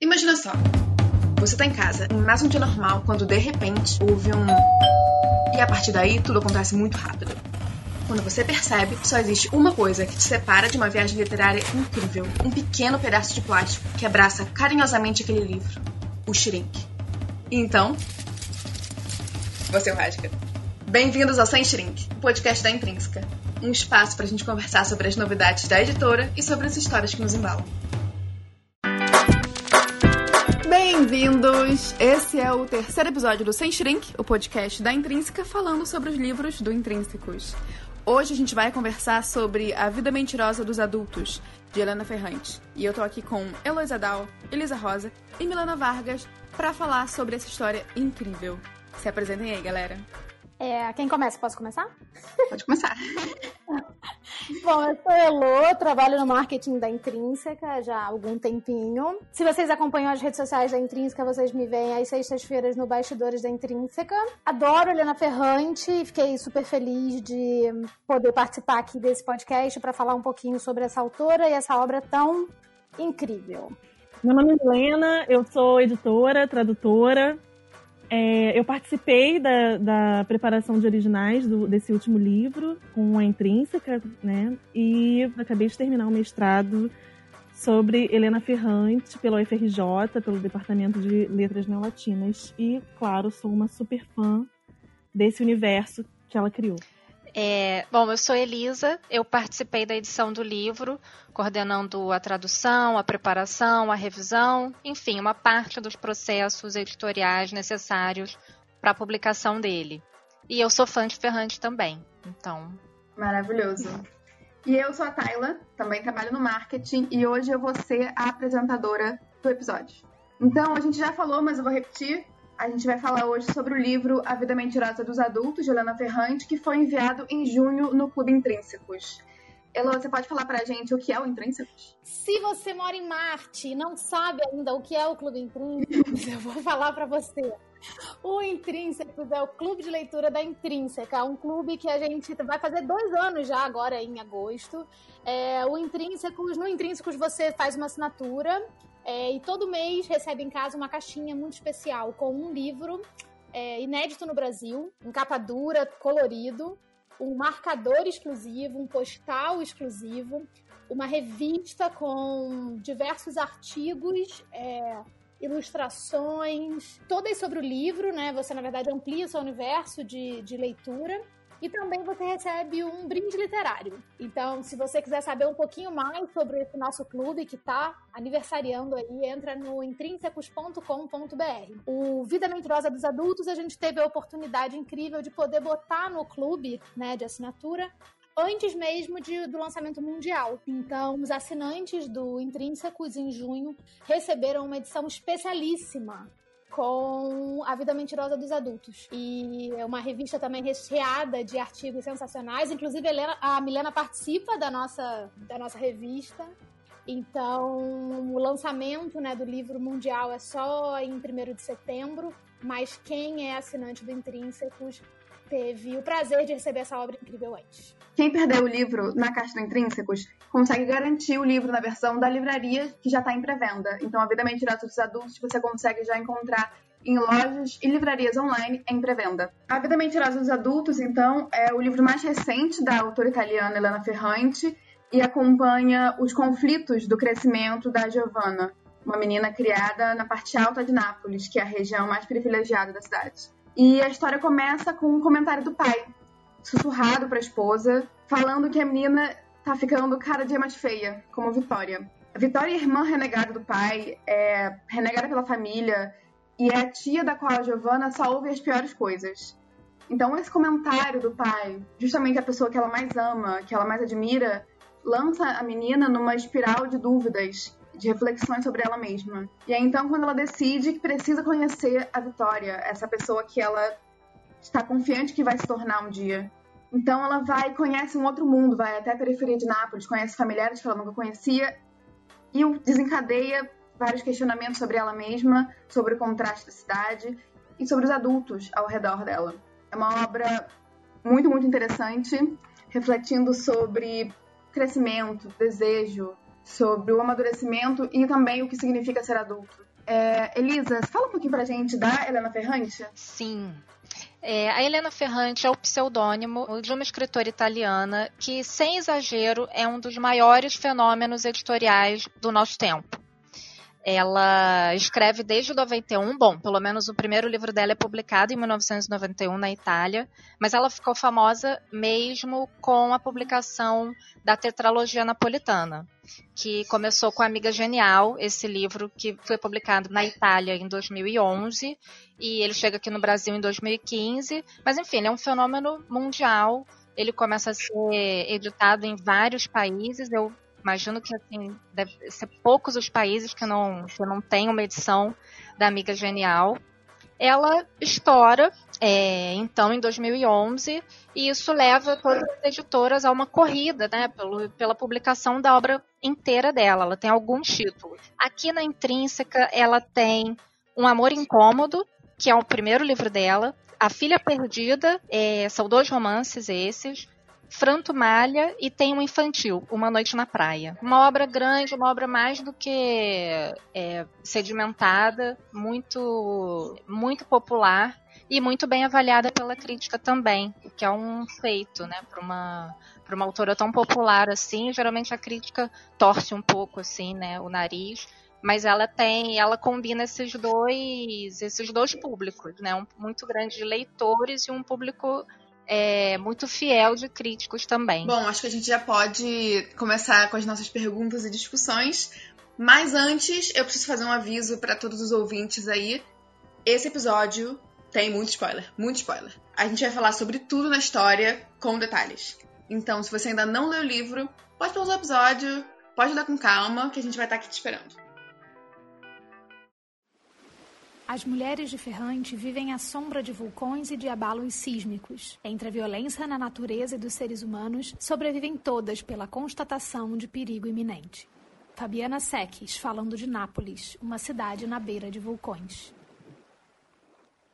Imagina só. Você tá em casa, mais um dia normal, quando de repente houve um. E a partir daí tudo acontece muito rápido. Quando você percebe, só existe uma coisa que te separa de uma viagem literária incrível: um pequeno pedaço de plástico que abraça carinhosamente aquele livro o Shrink. E então. Você é o Rasca. Bem-vindos ao Sem Shrink, o podcast da Intrínseca. Um espaço pra gente conversar sobre as novidades da editora e sobre as histórias que nos embalam. Bem-vindos! Esse é o terceiro episódio do Sem Shrink, o podcast da Intrínseca, falando sobre os livros do Intrínsecos. Hoje a gente vai conversar sobre A Vida Mentirosa dos Adultos, de Helena Ferrante. E eu tô aqui com Heloísa Dal, Elisa Rosa e Milana Vargas para falar sobre essa história incrível. Se apresentem aí, galera. É, quem começa? Posso começar? Pode começar. Bom, eu sou Elo, trabalho no marketing da Intrínseca já há algum tempinho. Se vocês acompanham as redes sociais da Intrínseca, vocês me veem às sextas-feiras no Bastidores da Intrínseca. Adoro Helena Ferrante e fiquei super feliz de poder participar aqui desse podcast para falar um pouquinho sobre essa autora e essa obra tão incrível. Meu nome é Helena, eu sou editora, tradutora, é, eu participei da, da, preparação de originais do, desse último livro, com a Intrínseca, né? E acabei de terminar o mestrado sobre Helena Ferrante, pela UFRJ, pelo Departamento de Letras Neolatinas. E, claro, sou uma super fã desse universo que ela criou. É, bom, eu sou Elisa, eu participei da edição do livro, coordenando a tradução, a preparação, a revisão, enfim, uma parte dos processos editoriais necessários para a publicação dele. E eu sou fã de Ferrante também, então. Maravilhoso. E eu sou a Tayla, também trabalho no marketing e hoje eu vou ser a apresentadora do episódio. Então, a gente já falou, mas eu vou repetir. A gente vai falar hoje sobre o livro A Vida Mentirosa dos Adultos, de Helena Ferrante, que foi enviado em junho no Clube Intrínsecos. Elo, você pode falar pra gente o que é o Intrínsecos? Se você mora em Marte e não sabe ainda o que é o Clube Intrínsecos, eu vou falar para você. O Intrínsecos é o clube de leitura da Intrínseca, um clube que a gente vai fazer dois anos já agora em agosto. É, o Intrínsecos, no Intrínsecos você faz uma assinatura é, e todo mês recebe em casa uma caixinha muito especial com um livro é, inédito no Brasil, em capa dura, colorido, um marcador exclusivo, um postal exclusivo, uma revista com diversos artigos, é, ilustrações, todas sobre o livro, né? Você, na verdade, amplia o seu universo de, de leitura. E também você recebe um brinde literário. Então, se você quiser saber um pouquinho mais sobre esse nosso clube que está aniversariando aí, entra no intrínsecos.com.br. O Vida Mentirosa dos Adultos, a gente teve a oportunidade incrível de poder botar no clube né, de assinatura antes mesmo de, do lançamento mundial. Então, os assinantes do Intrínsecos em junho receberam uma edição especialíssima com A Vida Mentirosa dos Adultos. E é uma revista também recheada de artigos sensacionais. Inclusive, a, Helena, a Milena participa da nossa, da nossa revista. Então, o lançamento né, do livro mundial é só em 1 de setembro, mas quem é assinante do Intrínsecos teve o prazer de receber essa obra incrível antes. Quem perdeu o livro na Caixa do Intrínsecos consegue garantir o livro na versão da livraria que já está em pré-venda. Então, A Vida Mentirosa dos Adultos você consegue já encontrar em lojas e livrarias online em pré-venda. A Vida Mentirosa dos Adultos, então, é o livro mais recente da autora italiana Elena Ferrante e acompanha os conflitos do crescimento da Giovanna, uma menina criada na parte alta de Nápoles, que é a região mais privilegiada da cidade. E a história começa com um comentário do pai, sussurrado para a esposa, falando que a menina tá ficando cada dia mais feia, como Vitória. A Vitória é irmã renegada do pai, é renegada pela família e é a tia da qual a Giovanna só ouve as piores coisas. Então esse comentário do pai, justamente a pessoa que ela mais ama, que ela mais admira, lança a menina numa espiral de dúvidas de reflexões sobre ela mesma. E aí então quando ela decide que precisa conhecer a Vitória, essa pessoa que ela está confiante que vai se tornar um dia. Então ela vai conhece um outro mundo, vai até a periferia de Nápoles, conhece familiares que ela nunca conhecia e desencadeia vários questionamentos sobre ela mesma, sobre o contraste da cidade e sobre os adultos ao redor dela. É uma obra muito, muito interessante, refletindo sobre crescimento, desejo, sobre o amadurecimento e também o que significa ser adulto. É, Elisa, fala um pouquinho pra gente da Helena Ferrante. Sim. É, a Helena Ferrante é o pseudônimo de uma escritora italiana que, sem exagero, é um dos maiores fenômenos editoriais do nosso tempo. Ela escreve desde 91, bom, pelo menos o primeiro livro dela é publicado em 1991 na Itália, mas ela ficou famosa mesmo com a publicação da tetralogia napolitana, que começou com Amiga Genial, esse livro que foi publicado na Itália em 2011 e ele chega aqui no Brasil em 2015, mas enfim, é um fenômeno mundial. Ele começa a ser editado em vários países. Eu Imagino que assim, deve ser poucos os países que não, que não têm uma edição da Amiga Genial. Ela estoura, é, então, em 2011, e isso leva todas as editoras a uma corrida, né, pelo, pela publicação da obra inteira dela. Ela tem alguns títulos. Aqui na Intrínseca, ela tem Um Amor Incômodo, que é o primeiro livro dela. A Filha Perdida, é, são dois romances esses. Franto Malha e tem um infantil, Uma Noite na Praia. Uma obra grande, uma obra mais do que é, sedimentada, muito, muito popular e muito bem avaliada pela crítica também, que é um feito, né, para uma para uma autora tão popular assim, geralmente a crítica torce um pouco assim, né, o nariz, mas ela tem, ela combina esses dois, esses dois públicos, né, um muito grande de leitores e um público é, muito fiel de críticos também. Bom, acho que a gente já pode começar com as nossas perguntas e discussões. Mas antes, eu preciso fazer um aviso para todos os ouvintes aí. Esse episódio tem muito spoiler, muito spoiler. A gente vai falar sobre tudo na história com detalhes. Então, se você ainda não leu o livro, pode pausar o episódio, pode ler com calma, que a gente vai estar aqui te esperando. As mulheres de Ferrante vivem à sombra de vulcões e de abalos sísmicos. Entre a violência na natureza e dos seres humanos, sobrevivem todas pela constatação de perigo iminente. Fabiana Seques, falando de Nápoles, uma cidade na beira de vulcões.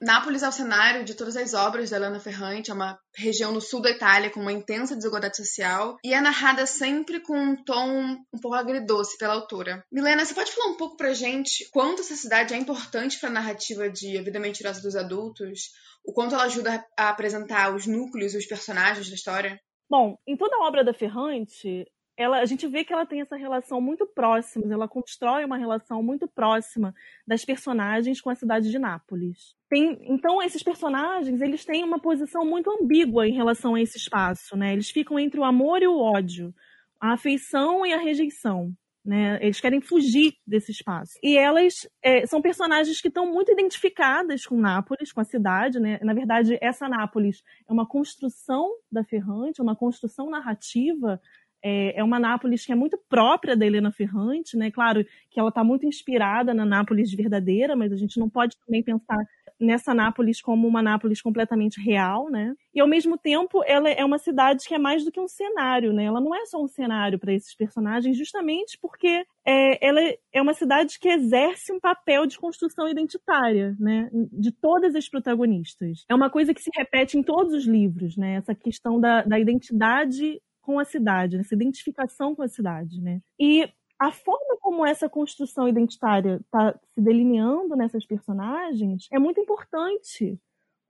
Nápoles é o cenário de todas as obras da Helena Ferrante, é uma região no sul da Itália com uma intensa desigualdade social e é narrada sempre com um tom um pouco agridoce pela autora. Milena, você pode falar um pouco pra gente quanto essa cidade é importante para a narrativa de A Vida Mentirosa dos Adultos? O quanto ela ajuda a apresentar os núcleos e os personagens da história? Bom, em toda a obra da Ferrante, ela, a gente vê que ela tem essa relação muito próxima, ela constrói uma relação muito próxima das personagens com a cidade de Nápoles. Tem, então, esses personagens, eles têm uma posição muito ambígua em relação a esse espaço, né? Eles ficam entre o amor e o ódio, a afeição e a rejeição. Né? Eles querem fugir desse espaço. E elas é, são personagens que estão muito identificadas com Nápoles, com a cidade. Né? Na verdade, essa Nápoles é uma construção da Ferrante, uma construção narrativa é, é uma Nápoles que é muito própria da Helena Ferrante, né? Claro que ela está muito inspirada na Nápoles verdadeira, mas a gente não pode também pensar nessa Nápoles como uma Nápoles completamente real, né? E ao mesmo tempo, ela é uma cidade que é mais do que um cenário, né? Ela não é só um cenário para esses personagens, justamente porque é, ela é uma cidade que exerce um papel de construção identitária, né? De todas as protagonistas. É uma coisa que se repete em todos os livros, né? Essa questão da, da identidade com a cidade, essa identificação com a cidade, né? E a forma como essa construção identitária está se delineando nessas personagens é muito importante,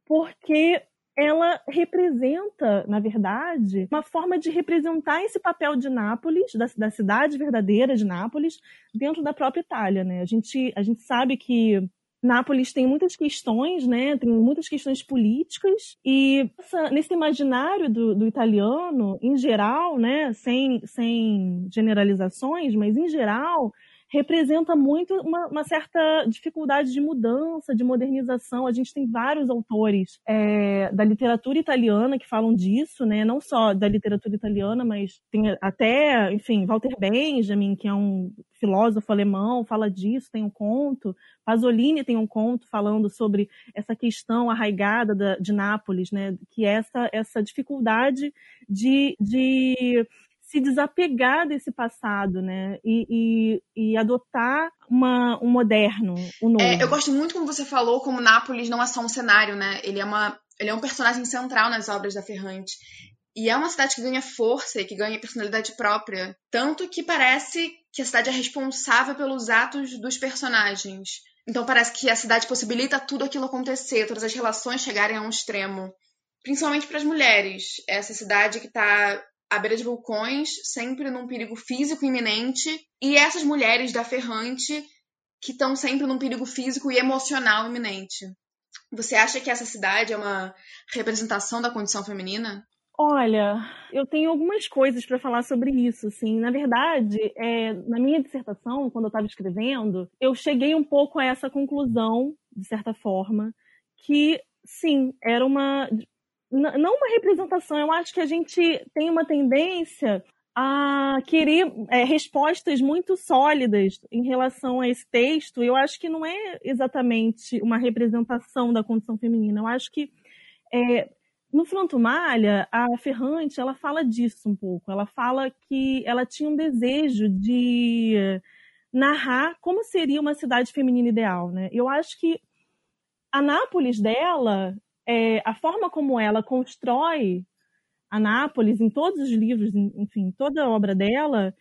porque ela representa, na verdade, uma forma de representar esse papel de Nápoles, da, da, cidade verdadeira de Nápoles, dentro da própria Itália, né? A gente, a gente sabe que Nápoles tem muitas questões, né? Tem muitas questões políticas e essa, nesse imaginário do, do, italiano, em geral, né? Sem, sem generalizações, mas em geral representa muito uma, uma, certa dificuldade de mudança, de modernização. A gente tem vários autores é, da literatura italiana que falam disso, né? Não só da literatura italiana, mas tem até, enfim, Walter Benjamin, que é um filósofo alemão, fala disso, tem um conto. Pasolini tem um conto falando sobre essa questão arraigada da, de Nápoles, né? Que é essa, essa dificuldade de, de se desapegar desse passado, né? E, e, e adotar uma, um moderno, um novo. É, eu gosto muito como você falou, como Nápoles não é só um cenário, né? Ele é, uma, ele é um personagem central nas obras da Ferrante. E é uma cidade que ganha força e que ganha personalidade própria. Tanto que parece que a cidade é responsável pelos atos dos personagens. Então parece que a cidade possibilita tudo aquilo acontecer, todas as relações chegarem a um extremo. Principalmente para as mulheres. Essa cidade que está à beira de vulcões, sempre num perigo físico iminente. E essas mulheres da Ferrante que estão sempre num perigo físico e emocional iminente. Você acha que essa cidade é uma representação da condição feminina? Olha, eu tenho algumas coisas para falar sobre isso. Assim. Na verdade, é, na minha dissertação, quando eu estava escrevendo, eu cheguei um pouco a essa conclusão, de certa forma, que sim, era uma. Não uma representação, eu acho que a gente tem uma tendência a querer é, respostas muito sólidas em relação a esse texto. Eu acho que não é exatamente uma representação da condição feminina. Eu acho que é, no Frontumalha, a Ferrante, ela fala disso um pouco. Ela fala que ela tinha um desejo de narrar como seria uma cidade feminina ideal, né? Eu acho que a Nápoles dela, é, a forma como ela constrói a Nápoles em todos os livros, enfim, toda a obra dela,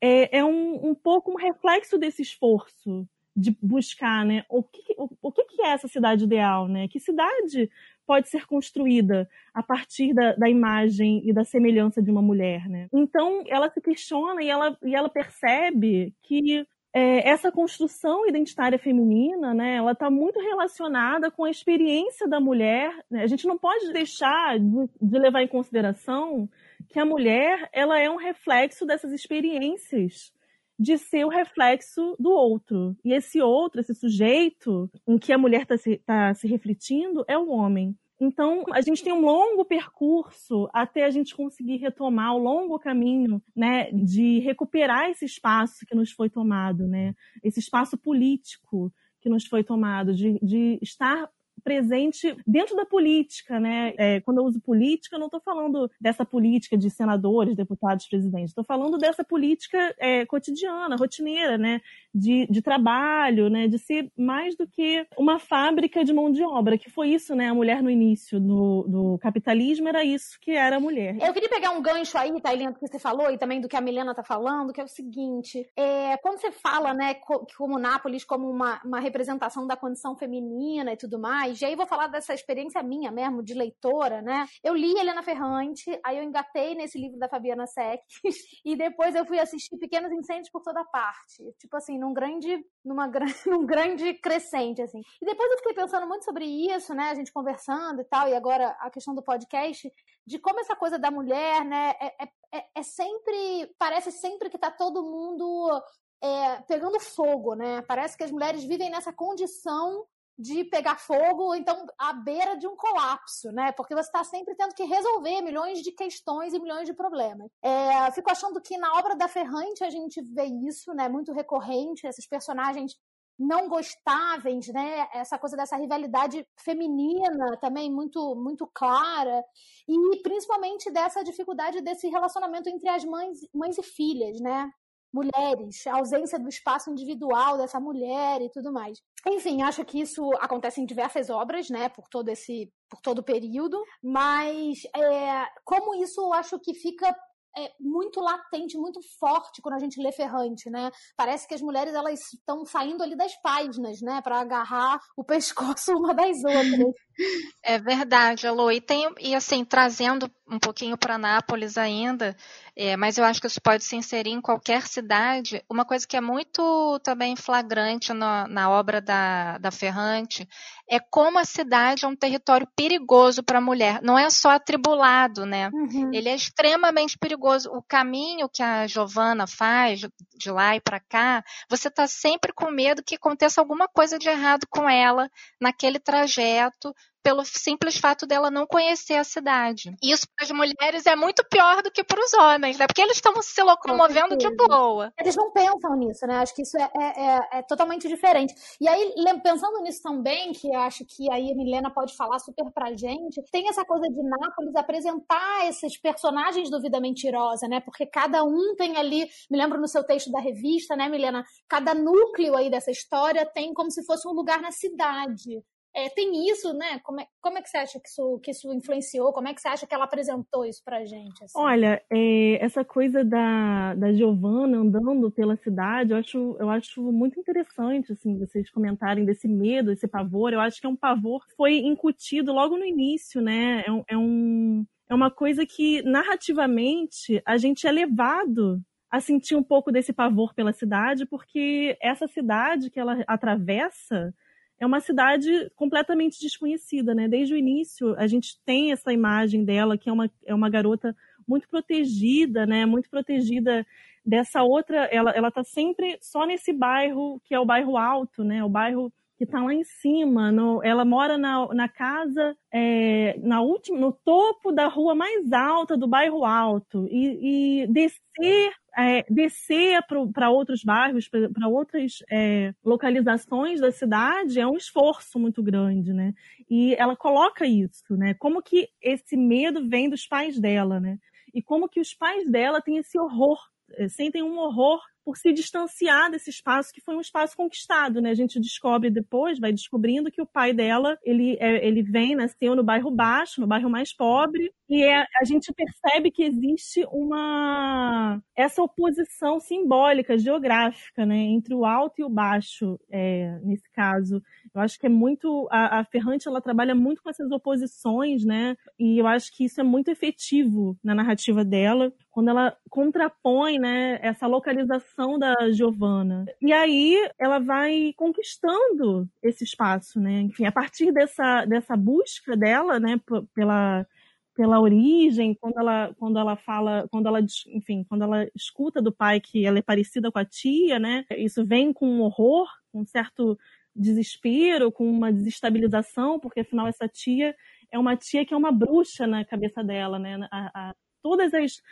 é, é um, um pouco um reflexo desse esforço de buscar, né, o que, o, o que é essa cidade ideal, né? Que cidade pode ser construída a partir da, da, imagem e da semelhança de uma mulher, né? Então ela se questiona e ela, e ela percebe que é, essa construção identitária feminina, né, ela está muito relacionada com a experiência da mulher. Né? A gente não pode deixar de, de, levar em consideração que a mulher ela é um reflexo dessas experiências de ser o reflexo do outro. E esse outro, esse sujeito em que a mulher está se, tá se refletindo é o homem. Então, a gente tem um longo percurso até a gente conseguir retomar o longo caminho, né, de recuperar esse espaço que nos foi tomado, né, esse espaço político que nos foi tomado, de, de estar presente dentro da política, né? É, quando eu uso política, eu não estou falando dessa política de senadores, deputados, presidentes. Estou falando dessa política é, cotidiana, rotineira, né? De, de trabalho, né? De ser mais do que uma fábrica de mão de obra, que foi isso, né? A mulher no início do, do capitalismo era isso que era a mulher. Eu queria pegar um gancho aí, Thailina, do que você falou e também do que a Milena está falando, que é o seguinte: é, quando você fala, né, como Nápoles como uma, uma representação da condição feminina e tudo mais mais. E aí vou falar dessa experiência minha mesmo, de leitora, né? Eu li Helena Ferrante, aí eu engatei nesse livro da Fabiana Seck, e depois eu fui assistir Pequenos Incêndios por toda parte. Tipo assim, num grande, numa, num grande crescente, assim. E depois eu fiquei pensando muito sobre isso, né? A gente conversando e tal, e agora a questão do podcast, de como essa coisa da mulher, né, é, é, é sempre. Parece sempre que tá todo mundo é, pegando fogo, né? Parece que as mulheres vivem nessa condição de pegar fogo, então à beira de um colapso, né? Porque você está sempre tendo que resolver milhões de questões e milhões de problemas. É, fico achando que na obra da Ferrante a gente vê isso, né? Muito recorrente, esses personagens não gostáveis, né? Essa coisa dessa rivalidade feminina também muito muito clara e principalmente dessa dificuldade desse relacionamento entre as mães, mães e filhas, né? Mulheres, a ausência do espaço individual dessa mulher e tudo mais. Enfim, acho que isso acontece em diversas obras, né, por todo esse, por todo o período, mas é, como isso eu acho que fica é muito latente, muito forte quando a gente lê Ferrante, né? Parece que as mulheres elas estão saindo ali das páginas, né, para agarrar o pescoço uma das outras. É verdade, Alô. E, tem, e assim, trazendo um pouquinho para Nápoles ainda, é, mas eu acho que isso pode se inserir em qualquer cidade. Uma coisa que é muito também flagrante na, na obra da, da Ferrante é como a cidade é um território perigoso para a mulher. Não é só atribulado, né? Uhum. Ele é extremamente perigoso. O caminho que a Giovana faz de lá e para cá, você está sempre com medo que aconteça alguma coisa de errado com ela naquele trajeto pelo simples fato dela não conhecer a cidade. Isso para as mulheres é muito pior do que para os homens, né? Porque eles estão se locomovendo de boa. Eles não pensam nisso, né? Acho que isso é, é, é, é totalmente diferente. E aí, pensando nisso também, que acho que aí a Milena pode falar super pra gente, tem essa coisa de Nápoles apresentar esses personagens do Vida Mentirosa, né? Porque cada um tem ali, me lembro no seu texto da revista, né, Milena? Cada núcleo aí dessa história tem como se fosse um lugar na cidade É, tem isso, né? Como é, como é que você acha que isso, que isso influenciou? Como é que você acha que ela apresentou isso pra gente? Assim? Olha, é, essa coisa da, da Giovanna andando pela cidade, eu acho, eu acho muito interessante, assim, vocês comentarem desse medo, esse pavor. Eu acho que é um pavor que foi incutido logo no início, né? É é, um, é uma coisa que, narrativamente, a gente é levado a sentir um pouco desse pavor pela cidade, porque essa cidade que ela atravessa é uma cidade completamente desconhecida, né? Desde o início a gente tem essa imagem dela que é uma, é uma garota muito protegida, né? Muito protegida dessa outra. Ela ela está sempre só nesse bairro que é o bairro alto, né? O bairro que está lá em cima. No, ela mora na, na casa, é, na última, no topo da rua mais alta do bairro alto. E, e descer, é, descer para outros bairros, para outras é, localizações da cidade é um esforço muito grande, né? E ela coloca isso, né? Como que esse medo vem dos pais dela, né? E como que os pais dela têm esse horror, é, sentem um horror por se distanciar desse espaço que foi um espaço conquistado, né? A gente descobre depois, vai descobrindo que o pai dela, ele, é, ele vem, nasceu no bairro baixo, no bairro mais pobre, e é, a gente percebe que existe uma essa oposição simbólica, geográfica, né, entre o alto e o baixo, é, nesse caso. Eu acho que é muito a, a Ferrante ela trabalha muito com essas oposições, né? E eu acho que isso é muito efetivo na narrativa dela, quando ela contrapõe, né, essa localização da Giovanna. E aí ela vai conquistando esse espaço, né? Enfim, a partir dessa dessa busca dela, né, pela pela origem, quando ela, quando ela fala, quando ela, enfim, quando ela escuta do pai que ela é parecida com a tia, né? Isso vem com um horror, com um certo desespero, com uma desestabilização, porque afinal essa tia é uma tia que é uma bruxa na cabeça dela, né? A, a, todas as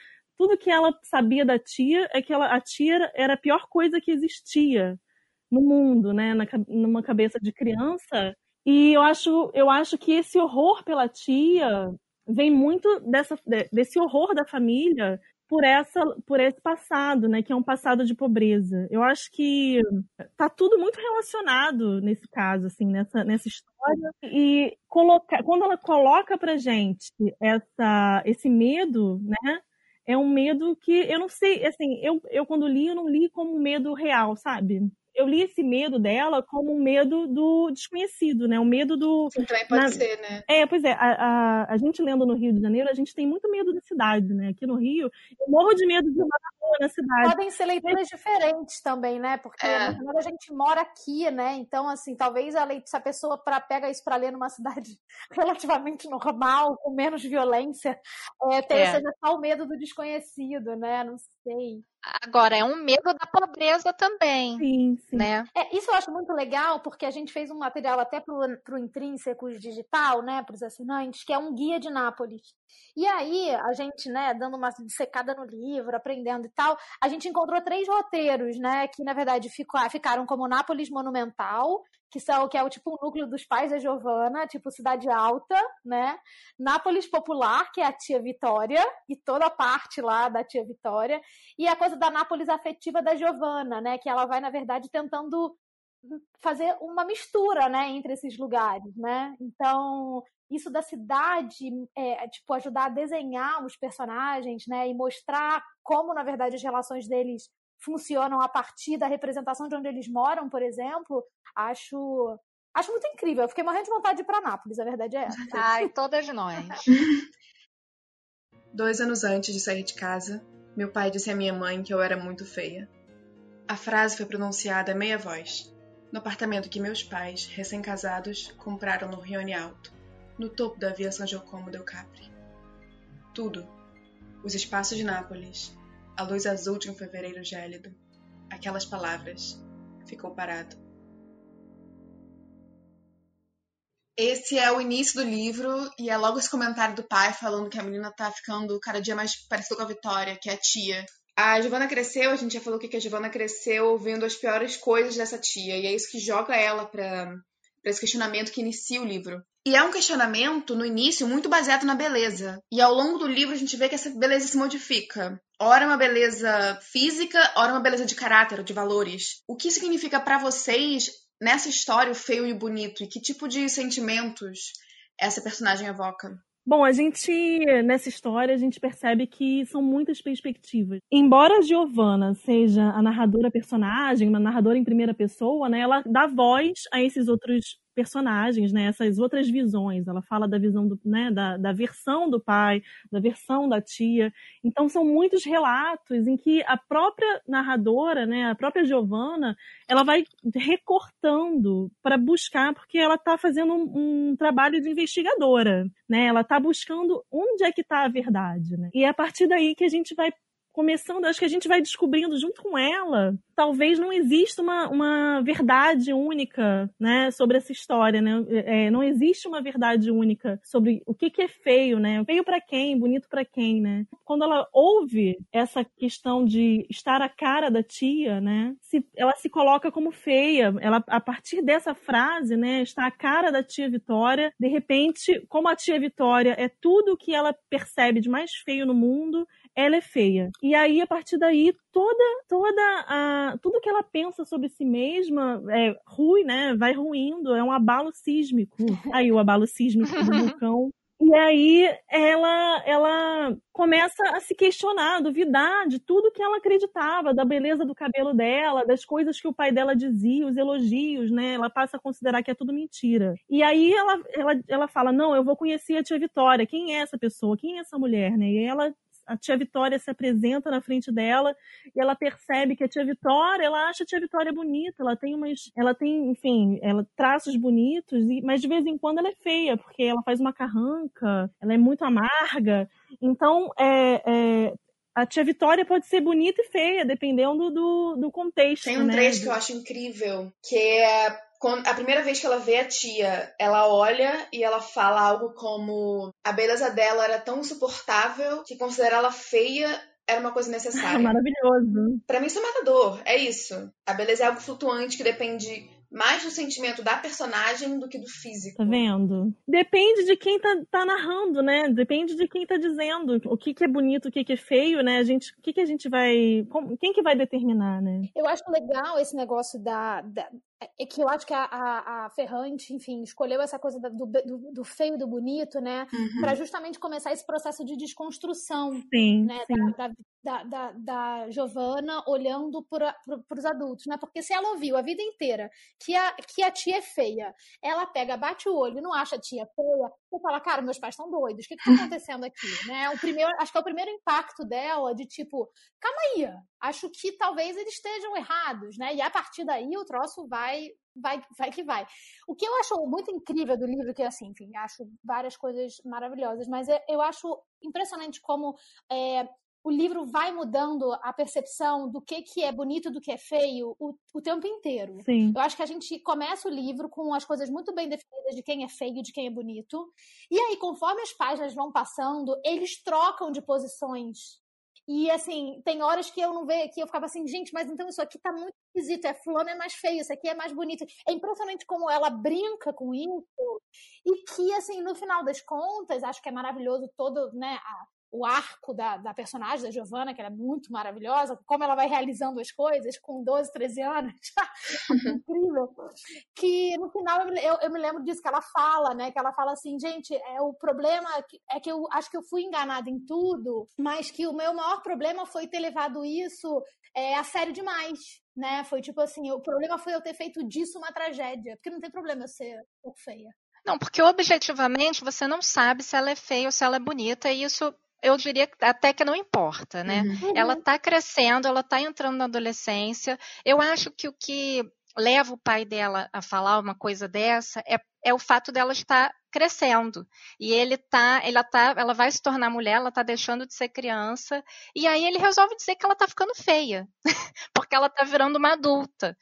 tudo que ela sabia da tia é que ela, a tia era a pior coisa que existia no mundo, né? Na, numa cabeça de criança. E eu acho, eu acho que esse horror pela tia vem muito dessa, desse horror da família por essa por esse passado, né, que é um passado de pobreza. Eu acho que tá tudo muito relacionado nesse caso, assim, nessa, nessa história e colocar quando ela coloca pra gente essa esse medo, né? É um medo que eu não sei, assim, eu, eu quando li, eu não li como um medo real, sabe? Eu li esse medo dela como um medo do desconhecido, né? O medo do. Sim, também pode na... ser, né? É, pois é. A, a, a, gente lendo no Rio de Janeiro, a gente tem muito medo da cidade, né? Aqui no Rio, eu morro de medo de uma rua na cidade. Podem ser leituras diferentes também, né? Porque é. a gente mora aqui, né? Então, assim, talvez a leitura, se a pessoa pra, pega isso para ler numa cidade relativamente normal, com menos violência, é, tem, é. seja só o medo do desconhecido, né? Não sei. Agora, é um medo da pobreza também. Sim, sim. Né? É, isso eu acho muito legal, porque a gente fez um material até para o Intrínsecos Digital, né, para os assinantes, que é um guia de Nápoles. E aí, a gente, né, dando uma secada no livro, aprendendo e tal, a gente encontrou três roteiros, né, que na verdade ficaram como Nápoles Monumental, que são que é o tipo o núcleo dos pais da Giovana, tipo Cidade Alta, né? Nápoles Popular, que é a tia Vitória, e toda a parte lá da tia Vitória, e a coisa da Nápoles afetiva da Giovana, né, que ela vai na verdade tentando fazer uma mistura, né, entre esses lugares, né? Então, isso da cidade, é, tipo, ajudar a desenhar os personagens, né, e mostrar como, na verdade, as relações deles funcionam a partir da representação de onde eles moram, por exemplo, acho acho muito incrível. Eu fiquei morrendo de vontade de ir para Nápoles, a verdade é essa. Ai, todas nós. Dois anos antes de sair de casa, meu pai disse à minha mãe que eu era muito feia. A frase foi pronunciada a meia voz, no apartamento que meus pais, recém-casados, compraram no Rione Alto, no topo da Via San Giacomo del Capri. Tudo, os espaços de Nápoles, a luz azul de um fevereiro gélido, aquelas palavras, ficou parado. Esse é o início do livro e é logo esse comentário do pai falando que a menina tá ficando cada dia mais parecida com a Vitória, que é a tia. A Giovanna cresceu, a gente já falou que a Giovanna cresceu ouvindo as piores coisas dessa tia, e é isso que joga ela para esse questionamento que inicia o livro. E é um questionamento, no início, muito baseado na beleza. E ao longo do livro a gente vê que essa beleza se modifica. Ora uma beleza física, ora uma beleza de caráter, de valores. O que significa para vocês nessa história o feio e o bonito e que tipo de sentimentos essa personagem evoca? Bom, a gente, nessa história, a gente percebe que são muitas perspectivas. Embora a Giovanna seja a narradora personagem, uma narradora em primeira pessoa, né, ela dá voz a esses outros personagens, né, essas outras visões. Ela fala da visão do, né, da, da versão do pai, da versão da tia. Então são muitos relatos em que a própria narradora, né, a própria Giovanna, ela vai recortando para buscar, porque ela está fazendo um, um, trabalho de investigadora, né? Ela está buscando onde é que está a verdade, né? E é a partir daí que a gente vai começando, acho que a gente vai descobrindo junto com ela, talvez não exista uma, uma verdade única, né, sobre essa história, né? É, não existe uma verdade única sobre o que, que é feio, né? Feio para quem, bonito para quem, né? Quando ela ouve essa questão de estar a cara da tia, né? Se, ela se coloca como feia. Ela, a partir dessa frase, né, está a cara da tia Vitória. De repente, como a tia Vitória é tudo que ela percebe de mais feio no mundo, ela é feia. E aí, a partir daí, toda, toda a, tudo que ela pensa sobre si mesma é ruim, né? Vai ruindo, é um abalo sísmico. Aí o abalo sísmico do vulcão. E aí ela, ela começa a se questionar, a duvidar de tudo que ela acreditava, da beleza do cabelo dela, das coisas que o pai dela dizia, os elogios, né? Ela passa a considerar que é tudo mentira. E aí ela, ela, ela fala: Não, eu vou conhecer a tia Vitória. Quem é essa pessoa? Quem é essa mulher? Né? E ela a tia Vitória se apresenta na frente dela e ela percebe que a tia Vitória, ela acha a tia Vitória bonita, ela tem umas, ela tem, enfim, ela traços bonitos, mas de vez em quando ela é feia, porque ela faz uma carranca, ela é muito amarga. Então, é, é a tia Vitória pode ser bonita e feia, dependendo do, do contexto. Tem um né? trecho que eu acho incrível, que é quando, a primeira vez que ela vê a tia, ela olha e ela fala algo como a beleza dela era tão insuportável que considerá-la feia era uma coisa necessária. Maravilhoso. Para mim isso é matador, é isso. A beleza é algo flutuante que depende mais do sentimento da personagem do que do físico. Tá vendo? Depende de quem tá, tá narrando, né? Depende de quem tá dizendo o que, que é bonito, o que, que é feio, né? A gente, o que, que a gente vai. Quem que vai determinar, né? Eu acho legal esse negócio da, da é que eu acho que a, a, a, Ferrante, enfim, escolheu essa coisa do, do, do feio e do bonito, né? Uhum. Para justamente começar esse processo de desconstrução sim, né? Sim. Da, da, da, da, Giovanna olhando para os adultos, né? Porque se ela ouviu a vida inteira que a, que a tia é feia, ela pega, bate o olho e não acha a tia feia, você fala, cara, meus pais estão doidos, o que está acontecendo aqui? né? O primeiro, acho que é o primeiro impacto dela de tipo, calma aí, acho que talvez eles estejam errados, né? E a partir daí o troço vai vai, vai que vai. O que eu acho muito incrível do livro, que assim, enfim, acho várias coisas maravilhosas, mas é, eu acho impressionante como é, o livro vai mudando a percepção do que, que é bonito do que é feio o, o tempo inteiro. Sim. Eu acho que a gente começa o livro com as coisas muito bem definidas de quem é feio e de quem é bonito. E aí, conforme as páginas vão passando, eles trocam de posições. E assim, tem horas que eu não vejo que eu ficava assim, gente, mas então isso aqui tá muito esquisito, é fulano é mais feio, isso aqui é mais bonito. É impressionante como ela brinca com isso. E que, assim, no final das contas, acho que é maravilhoso todo, né, a, o arco da, da personagem, da Giovanna, que ela é muito maravilhosa, como ela vai realizando as coisas com 12, 13 anos. Incrível. Que no final eu, eu, me lembro disso que ela fala, né? Que ela fala assim, gente, é, o problema é que eu acho que eu fui enganada em tudo, mas que o meu maior problema foi ter levado isso é, a sério demais. Né? Foi tipo assim, o problema foi eu ter feito disso uma tragédia. Porque não tem problema eu ser feia. Não, porque objetivamente você não sabe se ela é feia ou se ela é bonita, e isso eu diria até que não importa, né? Uhum. Ela está crescendo, ela está entrando na adolescência. Eu acho que o que leva o pai dela a falar uma coisa dessa é, é o fato dela estar crescendo. E ele tá, ela tá, ela vai se tornar mulher, ela tá deixando de ser criança, e aí ele resolve dizer que ela tá ficando feia, porque ela tá virando uma adulta.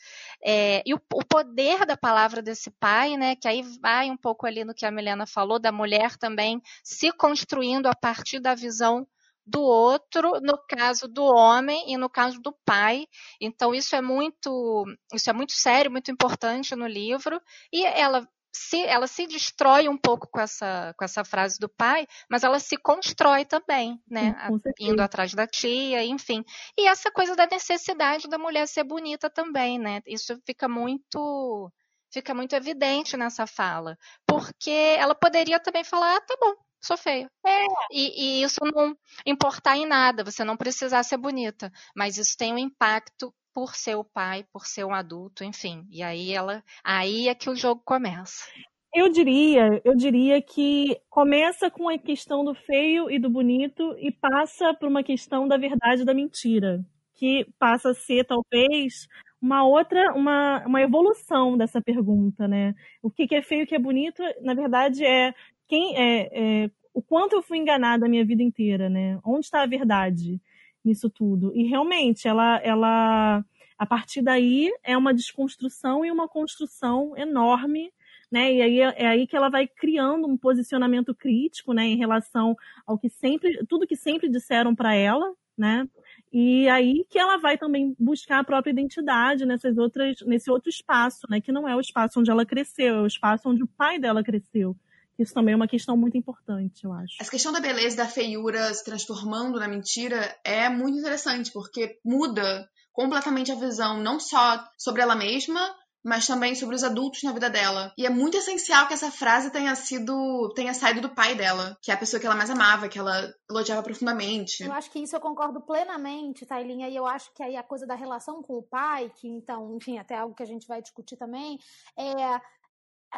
É, e o, o, poder da palavra desse pai, né, que aí vai um pouco ali no que a Milena falou, da mulher também se construindo a partir da visão do outro, no caso do homem e no caso do pai. Então isso é muito, isso é muito sério, muito importante no livro. E ela se, ela se destrói um pouco com essa, com essa frase do pai, mas ela se constrói também, né? Indo atrás da tia, enfim. E essa coisa da necessidade da mulher ser bonita também, né? Isso fica muito fica muito evidente nessa fala. Porque ela poderia também falar, ah, tá bom, sou feia. É. E, e, isso não importar em nada, você não precisar ser bonita. Mas isso tem um impacto por ser o pai, por ser um adulto, enfim. E aí ela. Aí é que o jogo começa. Eu diria, eu diria que começa com a questão do feio e do bonito e passa por uma questão da verdade e da mentira, que passa a ser talvez uma outra, uma, uma evolução dessa pergunta, né? O que, é feio o que é bonito, na verdade, é quem é, é o quanto eu fui enganada a minha vida inteira, né? Onde está a verdade nisso tudo? E realmente, ela, ela, a partir daí, é uma desconstrução e uma construção enorme né? E aí é, aí que ela vai criando um posicionamento crítico, né, em relação ao que sempre, tudo que sempre disseram para ela, né? E aí que ela vai também buscar a própria identidade nessas outras, nesse outro espaço, né? Que não é o espaço onde ela cresceu, é o espaço onde o pai dela cresceu. Isso também é uma questão muito importante, eu acho. Essa questão da beleza da feiura se transformando na mentira é muito interessante, porque muda completamente a visão, não só sobre ela mesma, mas também sobre os adultos na vida dela. E é muito essencial que essa frase tenha sido, tenha saído do pai dela, que é a pessoa que ela mais amava, que ela elogiava profundamente. Eu acho que isso eu concordo plenamente, Tailinha, e eu acho que aí a coisa da relação com o pai, que então, enfim, até algo que a gente vai discutir também, é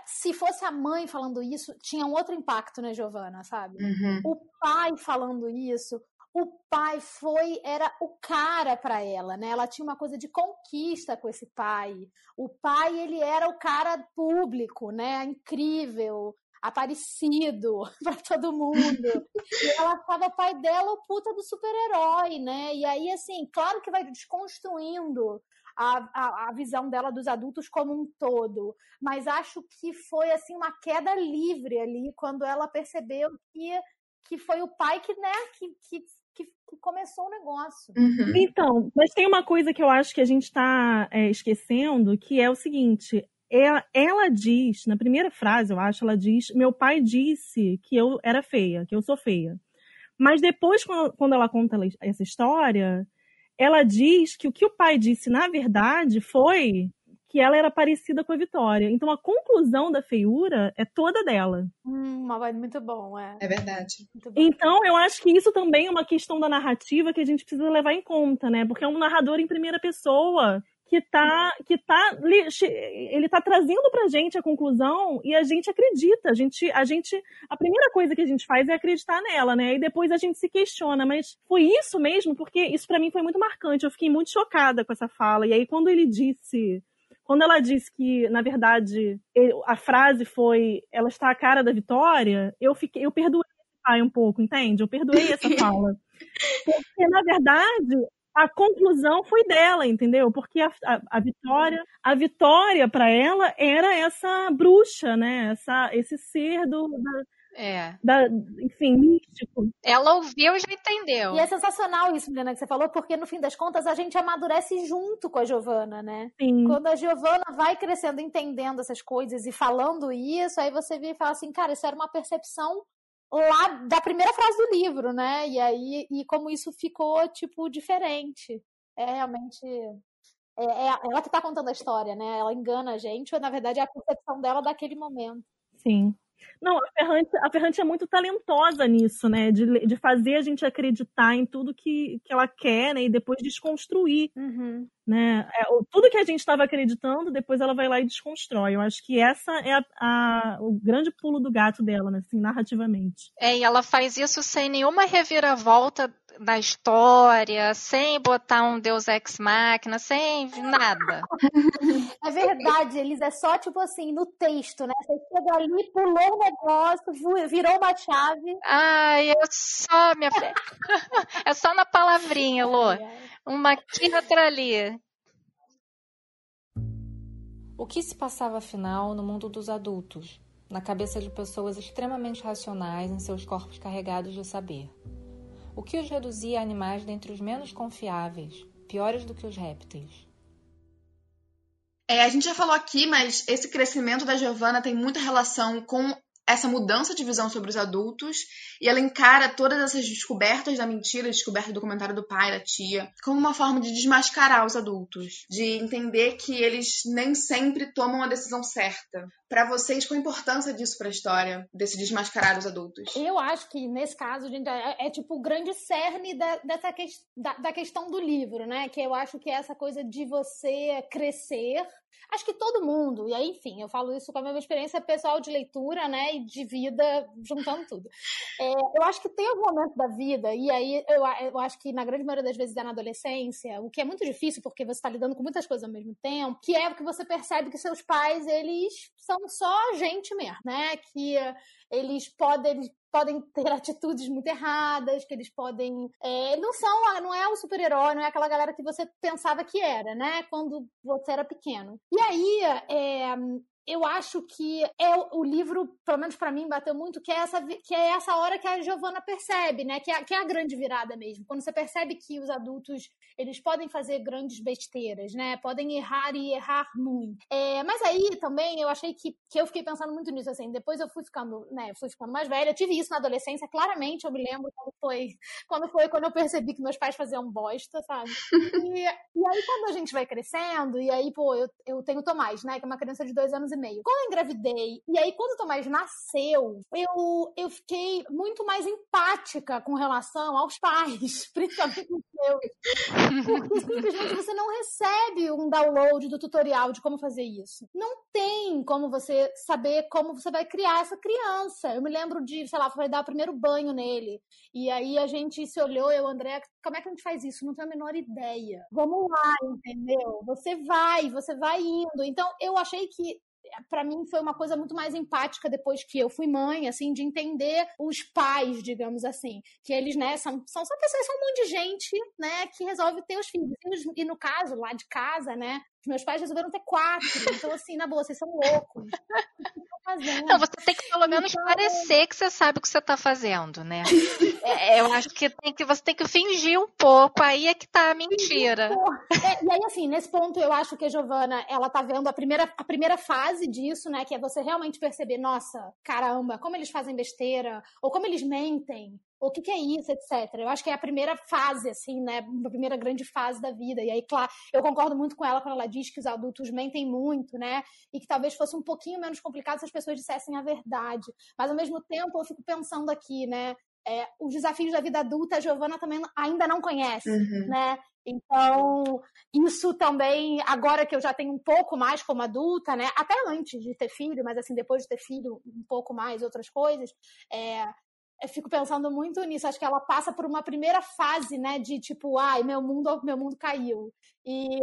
se fosse a mãe falando isso, tinha um outro impacto, né, Giovana, sabe? Uhum. O pai falando isso, o pai foi era o cara para ela, né? Ela tinha uma coisa de conquista com esse pai. O pai ele era o cara público, né? Incrível, aparecido para todo mundo. e ela achava o pai dela o puta do super-herói, né? E aí assim, claro que vai desconstruindo a, a, a, visão dela dos adultos como um todo. Mas acho que foi assim uma queda livre ali quando ela percebeu que, que foi o pai que, né, que, que que, que começou o negócio. Uhum. Então, mas tem uma coisa que eu acho que a gente está é, esquecendo, que é o seguinte. Ela, ela diz, na primeira frase, eu acho, ela diz: Meu pai disse que eu era feia, que eu sou feia. Mas depois, quando ela conta essa história, ela diz que o que o pai disse, na verdade, foi que ela era parecida com a Vitória. Então a conclusão da feiura é toda dela. Hum, muito bom, é. É verdade. Então eu acho que isso também é uma questão da narrativa que a gente precisa levar em conta, né? Porque é um narrador em primeira pessoa que tá, que tá, ele tá trazendo pra gente a conclusão e a gente acredita, a gente, a gente, a primeira coisa que a gente faz é acreditar nela, né? E depois a gente se questiona, mas foi isso mesmo? Porque isso para mim foi muito marcante, eu fiquei muito chocada com essa fala. E aí quando ele disse quando ela disse que, na verdade, a frase foi ela está a cara da Vitória, eu fiquei, eu perdoei pai um pouco, entende? Eu perdoei essa fala. Porque, na verdade, a conclusão foi dela, entendeu? Porque a, a, a Vitória, a Vitória para ela era essa bruxa, né? Essa, esse ser do, da, é. Da, enfim, místico. Ela ouviu e já entendeu. E é sensacional isso, Milena, que você falou, porque no fim das contas a gente amadurece junto com a Giovana, né? Sim. Quando a Giovana vai crescendo, entendendo essas coisas e falando isso, aí você vê e fala assim, cara, isso era uma percepção lá da primeira frase do livro, né? E aí, e como isso ficou, tipo, diferente. É realmente. É, é ela que tá contando a história, né? Ela engana a gente, ou na verdade é a percepção dela daquele momento. Sim. Não, a Ferrante, a Ferrante é muito talentosa nisso, né? De, de fazer a gente acreditar em tudo que, que ela quer, né? E depois desconstruir. Uhum. Né? É, tudo que a gente estava acreditando, depois ela vai lá e desconstrói. Eu acho que essa é a, a, o grande pulo do gato dela, né? Assim, narrativamente. É, e ela faz isso sem nenhuma reviravolta da história, sem botar um Deus Ex Machina, sem nada. É verdade, eles é só tipo assim, no texto, né? Você chega ali, pulou um negócio, virou uma chave. Ai, é só, minha filha. é só na palavrinha, Lô. Uma aqui, outra ali. O que se passava afinal no mundo dos adultos, na cabeça de pessoas extremamente racionais em seus corpos carregados de saber? O que os reduzia a animais dentre os menos confiáveis, piores do que os répteis. É, a gente já falou aqui, mas esse crescimento da Giovanna tem muita relação com essa mudança de visão sobre os adultos e ela encara todas essas descobertas da mentira, descoberta do comentário do pai, da tia, como uma forma de desmascarar os adultos, de entender que eles nem sempre tomam a decisão certa. Para vocês, qual a importância disso para a história, desse desmascarar os adultos? Eu acho que nesse caso, gente, é, é tipo o grande cerne da, dessa que, da, da questão do livro, né? Que eu acho que é essa coisa de você crescer acho que todo mundo, e aí, enfim, eu falo isso com a minha experiência pessoal de leitura, né, e de vida, juntando tudo. É, eu acho que tem algum momento da vida, e aí eu, eu acho que na grande maioria das vezes é na adolescência, o que é muito difícil porque você está lidando com muitas coisas ao mesmo tempo, que é que você percebe que seus pais, eles são só gente mesmo, né, que eles podem, eles podem ter atitudes muito erradas, que eles podem. É, não são, não é o super-herói, não é aquela galera que você pensava que era, né? Quando você era pequeno. E aí, é, eu acho que é o livro, pelo menos para mim, bateu muito, que é essa, que é essa hora que a Giovanna percebe, né? Que é, que é a grande virada mesmo. Quando você percebe que os adultos, eles podem fazer grandes besteiras, né? Podem errar e errar muito. É, mas aí também eu achei que, que eu fiquei pensando muito nisso, assim. Depois eu fui ficando, né? Fui ficando mais velha. Eu tive isso na adolescência, claramente. Eu me lembro quando foi quando, foi, quando eu percebi que meus pais faziam bosta, sabe? E, e aí quando a gente vai crescendo, e aí, pô, eu, eu tenho Tomás, né? Que é uma criança de dois anos e meio. Quando eu engravidei, e aí quando o Tomás nasceu, eu, eu fiquei muito mais empática com relação aos pais, principalmente os meus. Porque simplesmente você não recebe um download do tutorial de como fazer isso. Não tem como você saber como você vai criar essa criança. Eu me lembro de, sei lá, foi dar o primeiro banho nele. E aí a gente se olhou, eu, André, como é que a gente faz isso? Não tenho a menor ideia. Vamos lá, entendeu? Você vai, você vai indo. Então, eu achei que para mim foi uma coisa muito mais empática depois que eu fui mãe, assim, de entender os pais, digamos assim, que eles, né, são, são só pessoas, são um monte de gente, né, que resolve ter os filhos. E, no caso, lá de casa, né, os meus pais resolveram ter quatro. Então, assim, na boa, vocês são loucos. Não, você tem que pelo menos então... parecer que você sabe o que você está fazendo, né? é, eu acho que, tem que você tem que fingir um pouco, aí é que tá a mentira. É, e aí, assim, nesse ponto, eu acho que a Giovana, ela tá vendo a primeira, a primeira fase disso, né? Que é você realmente perceber, nossa, caramba, como eles fazem besteira, ou como eles mentem, o que, que, é isso, etc. Eu acho que é a primeira fase, assim, né? A primeira grande fase da vida. E aí, claro, eu concordo muito com ela quando ela diz que os adultos mentem muito, né? E que talvez fosse um pouquinho menos complicado se as pessoas dissessem a verdade. Mas ao mesmo tempo, eu fico pensando aqui, né? É, os desafios da vida adulta, a Giovana também ainda não conhece, uhum. né? Então, isso também, agora que eu já tenho um pouco mais como adulta, né? Até antes de ter filho, mas assim, depois de ter filho, um pouco mais, outras coisas, é, eu fico pensando muito nisso. Acho que ela passa por uma primeira fase, né? De tipo, ai, meu mundo, meu mundo caiu. E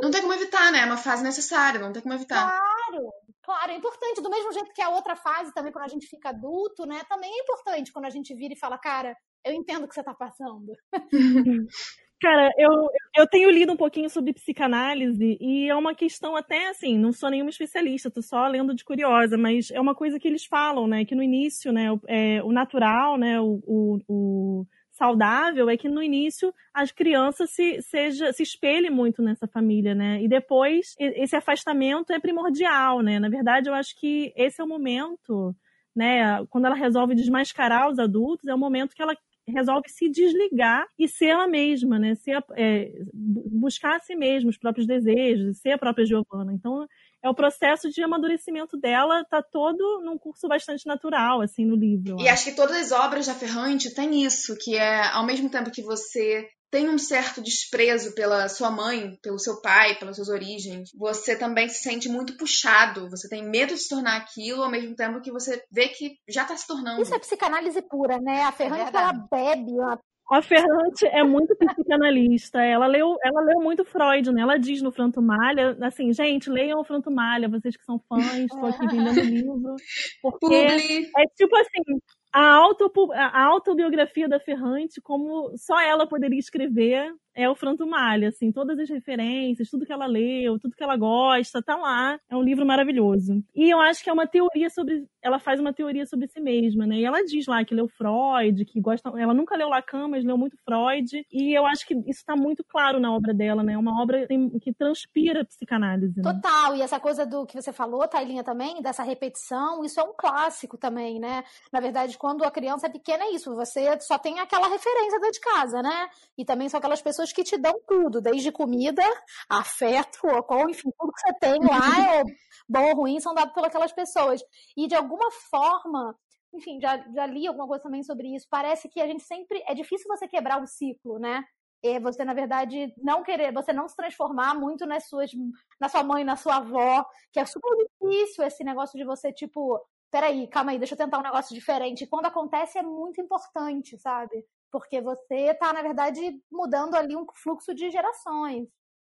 não tem como evitar, né? É uma fase necessária, não tem como evitar. Claro, claro, é importante. Do mesmo jeito que a outra fase também, quando a gente fica adulto, né? Também é importante quando a gente vira e fala, cara, eu entendo o que você tá passando. Cara, eu, eu tenho lido um pouquinho sobre psicanálise e é uma questão até assim, não sou nenhuma especialista, tô só lendo de curiosa, mas é uma coisa que eles falam, né? Que no início, né, é, o natural, né, o, o, o saudável é que no início as crianças se, seja, se espelhem muito nessa família, né? E depois esse afastamento é primordial, né? Na verdade, eu acho que esse é o momento, né? Quando ela resolve desmascarar os adultos, é o momento que ela resolve se desligar e ser ela mesma, né? Ser, é, buscar a si mesma, os próprios desejos, ser a própria Giovanna. Então, é o processo de amadurecimento dela tá todo num curso bastante natural, assim, no livro. E acho que todas as obras da Ferrante têm isso, que é, ao mesmo tempo que você tem um certo desprezo pela sua mãe, pelo seu pai, pelas suas origens, você também se sente muito puxado, você tem medo de se tornar aquilo, ao mesmo tempo que você vê que já está se tornando. Isso é psicanálise pura, né? A Ferrante, é ela bebe, ela a Ferrante é muito psicanalista. Ela leu, ela leu muito Freud, né? Ela diz no Franto Malha, assim, gente, leiam o Franto Malha, vocês que são fãs, estou aqui vendendo livro. Porque Publi. é tipo assim, a, auto, a autobiografia da Ferrante, como só ela poderia escrever, é o Franto Malha, assim, todas as referências, tudo que ela leu, tudo que ela gosta, tá lá. É um livro maravilhoso. E eu acho que é uma teoria sobre, ela faz uma teoria sobre si mesma, né? E ela diz lá que leu Freud, que gosta, ela nunca leu Lacan, mas leu muito Freud, e eu acho que isso está muito claro na obra dela, né? É uma obra que transpira psicanálise. Né? Total, e essa coisa do que você falou, Tailinha, também, dessa repetição, isso é um clássico também, né? Na verdade, quando a criança é pequena, é isso, você só tem aquela referência dentro de casa, né? E também são aquelas pessoas que te dão tudo, desde comida, afeto, ou enfim, tudo que você tem lá, é bom ou ruim, são dados por aquelas pessoas. E de alguma forma, enfim, já, já li alguma coisa também sobre isso. Parece que a gente sempre. É difícil você quebrar o ciclo, né? É você, na verdade, não querer, você não se transformar muito nas suas, na sua mãe, na sua avó, que é super difícil esse negócio de você, tipo, peraí, calma aí, deixa eu tentar um negócio diferente. E quando acontece é muito importante, sabe? Porque você tá, na verdade, mudando ali um fluxo de gerações.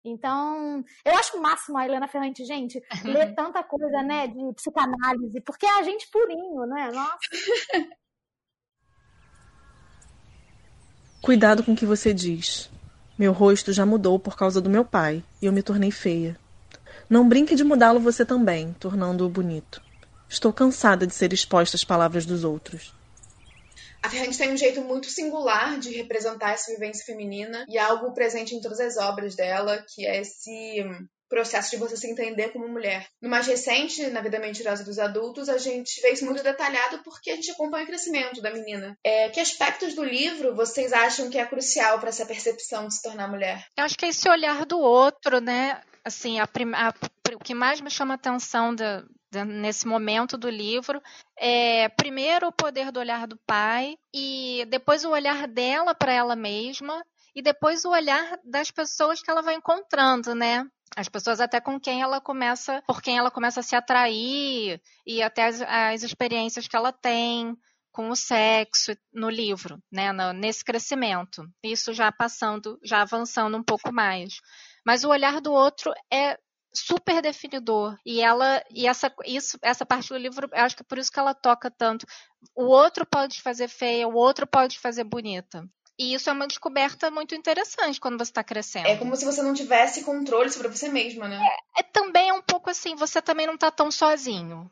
Então, eu acho o máximo a Helena Ferrante, gente, ler tanta coisa, né, de psicanálise, porque é a gente purinho, né? Nossa. Cuidado com o que você diz. Meu rosto já mudou por causa do meu pai e eu me tornei feia. Não brinque de mudá-lo você também, tornando-o bonito. Estou cansada de ser exposta às palavras dos outros. A Ferrante tem um jeito muito singular de representar essa vivência feminina e é algo presente em todas as obras dela, que é esse processo de você se entender como mulher. No mais recente, na vida mentirosa dos adultos, a gente vê isso muito detalhado porque a gente acompanha o crescimento da menina. É, que aspectos do livro vocês acham que é crucial para essa percepção de se tornar mulher? Eu acho que é esse olhar do outro, né? Assim, a, a, o que mais me chama atenção nesse momento do livro é primeiro o poder do olhar do pai e depois o olhar dela para ela mesma e depois o olhar das pessoas que ela vai encontrando, né? As pessoas até com quem ela começa, por quem ela começa a se atrair e até as, as experiências que ela tem com o sexo no livro, né, nesse crescimento. Isso já passando, já avançando um pouco mais. Mas o olhar do outro é super definidor. E ela e essa isso essa parte do livro, acho que é por isso que ela toca tanto. O outro pode fazer feia, o outro pode fazer bonita. E isso é uma descoberta muito interessante quando você está crescendo. É como se você não tivesse controle sobre você mesma, né? É, é também é um pouco assim, você também não está tão sozinho.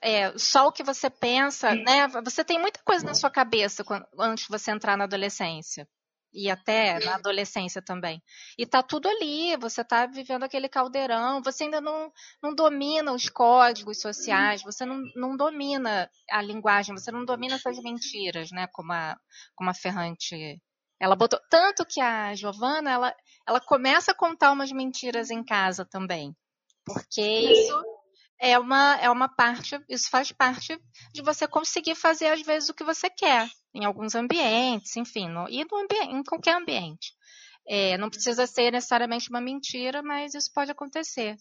É, só o que você pensa, né? Você tem muita coisa na sua cabeça quando, antes de você entrar na adolescência e até na adolescência também. E tá tudo ali, você tá vivendo aquele caldeirão, você ainda não, não domina os códigos sociais, você não, não domina a linguagem, você não domina essas mentiras, né? Como a, como a Ferrante. Ela botou. Tanto que a Giovana, ela, ela começa a contar umas mentiras em casa também. Porque isso é uma, é uma parte, isso faz parte de você conseguir fazer às vezes o que você quer em alguns ambientes, enfim, no, e no ambiente, em qualquer ambiente. É, não precisa ser necessariamente uma mentira, mas isso pode acontecer.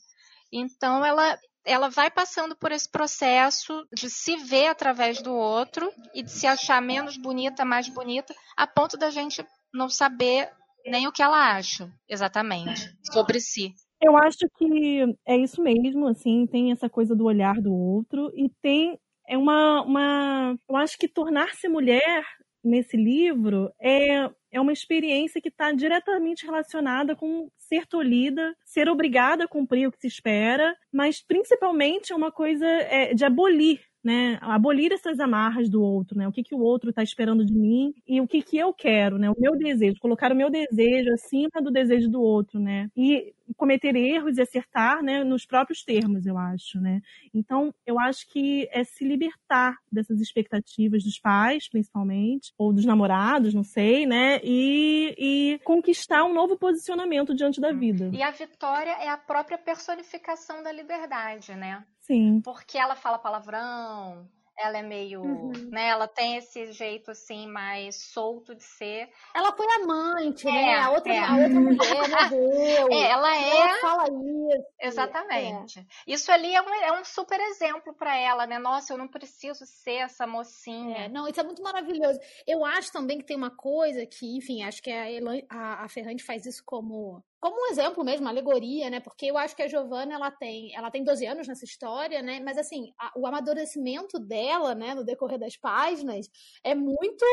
Então ela ela vai passando por esse processo de se ver através do outro e de se achar menos bonita, mais bonita, a ponto da gente não saber nem o que ela acha exatamente sobre si. Eu acho que é isso mesmo, assim, tem essa coisa do olhar do outro e tem é uma, uma eu acho que tornar-se mulher nesse livro é, é uma experiência que está diretamente relacionada com ser tolhida, ser obrigada a cumprir o que se espera, mas principalmente é uma coisa é, de abolir né, abolir essas amarras do outro, né, o que, que o outro está esperando de mim e o que, que eu quero, né, o meu desejo, colocar o meu desejo acima do desejo do outro, né, e cometer erros e acertar, né, nos próprios termos, eu acho, né. Então, eu acho que é se libertar dessas expectativas dos pais, principalmente, ou dos namorados, não sei, né, e, e conquistar um novo posicionamento diante da vida. E a vitória é a própria personificação da liberdade, né? Sim. Porque ela fala palavrão, ela é meio, uhum. né, ela tem esse jeito assim mais solto de ser. Ela foi amante, né? é, né? A outra, é. a outra mulher, meu Deus. É, ela é. Ela fala isso. Exatamente. É. Isso ali é um, é um super exemplo para ela, né? Nossa, eu não preciso ser essa mocinha. É, não, isso é muito maravilhoso. Eu acho também que tem uma coisa que, enfim, acho que a, Elan, a, a Ferrante faz isso como como um exemplo mesmo, uma alegoria, né? Porque eu acho que a Giovanna, ela tem, ela tem 12 anos nessa história, né? Mas assim, a, o amadurecimento dela, né, no decorrer das páginas, é muito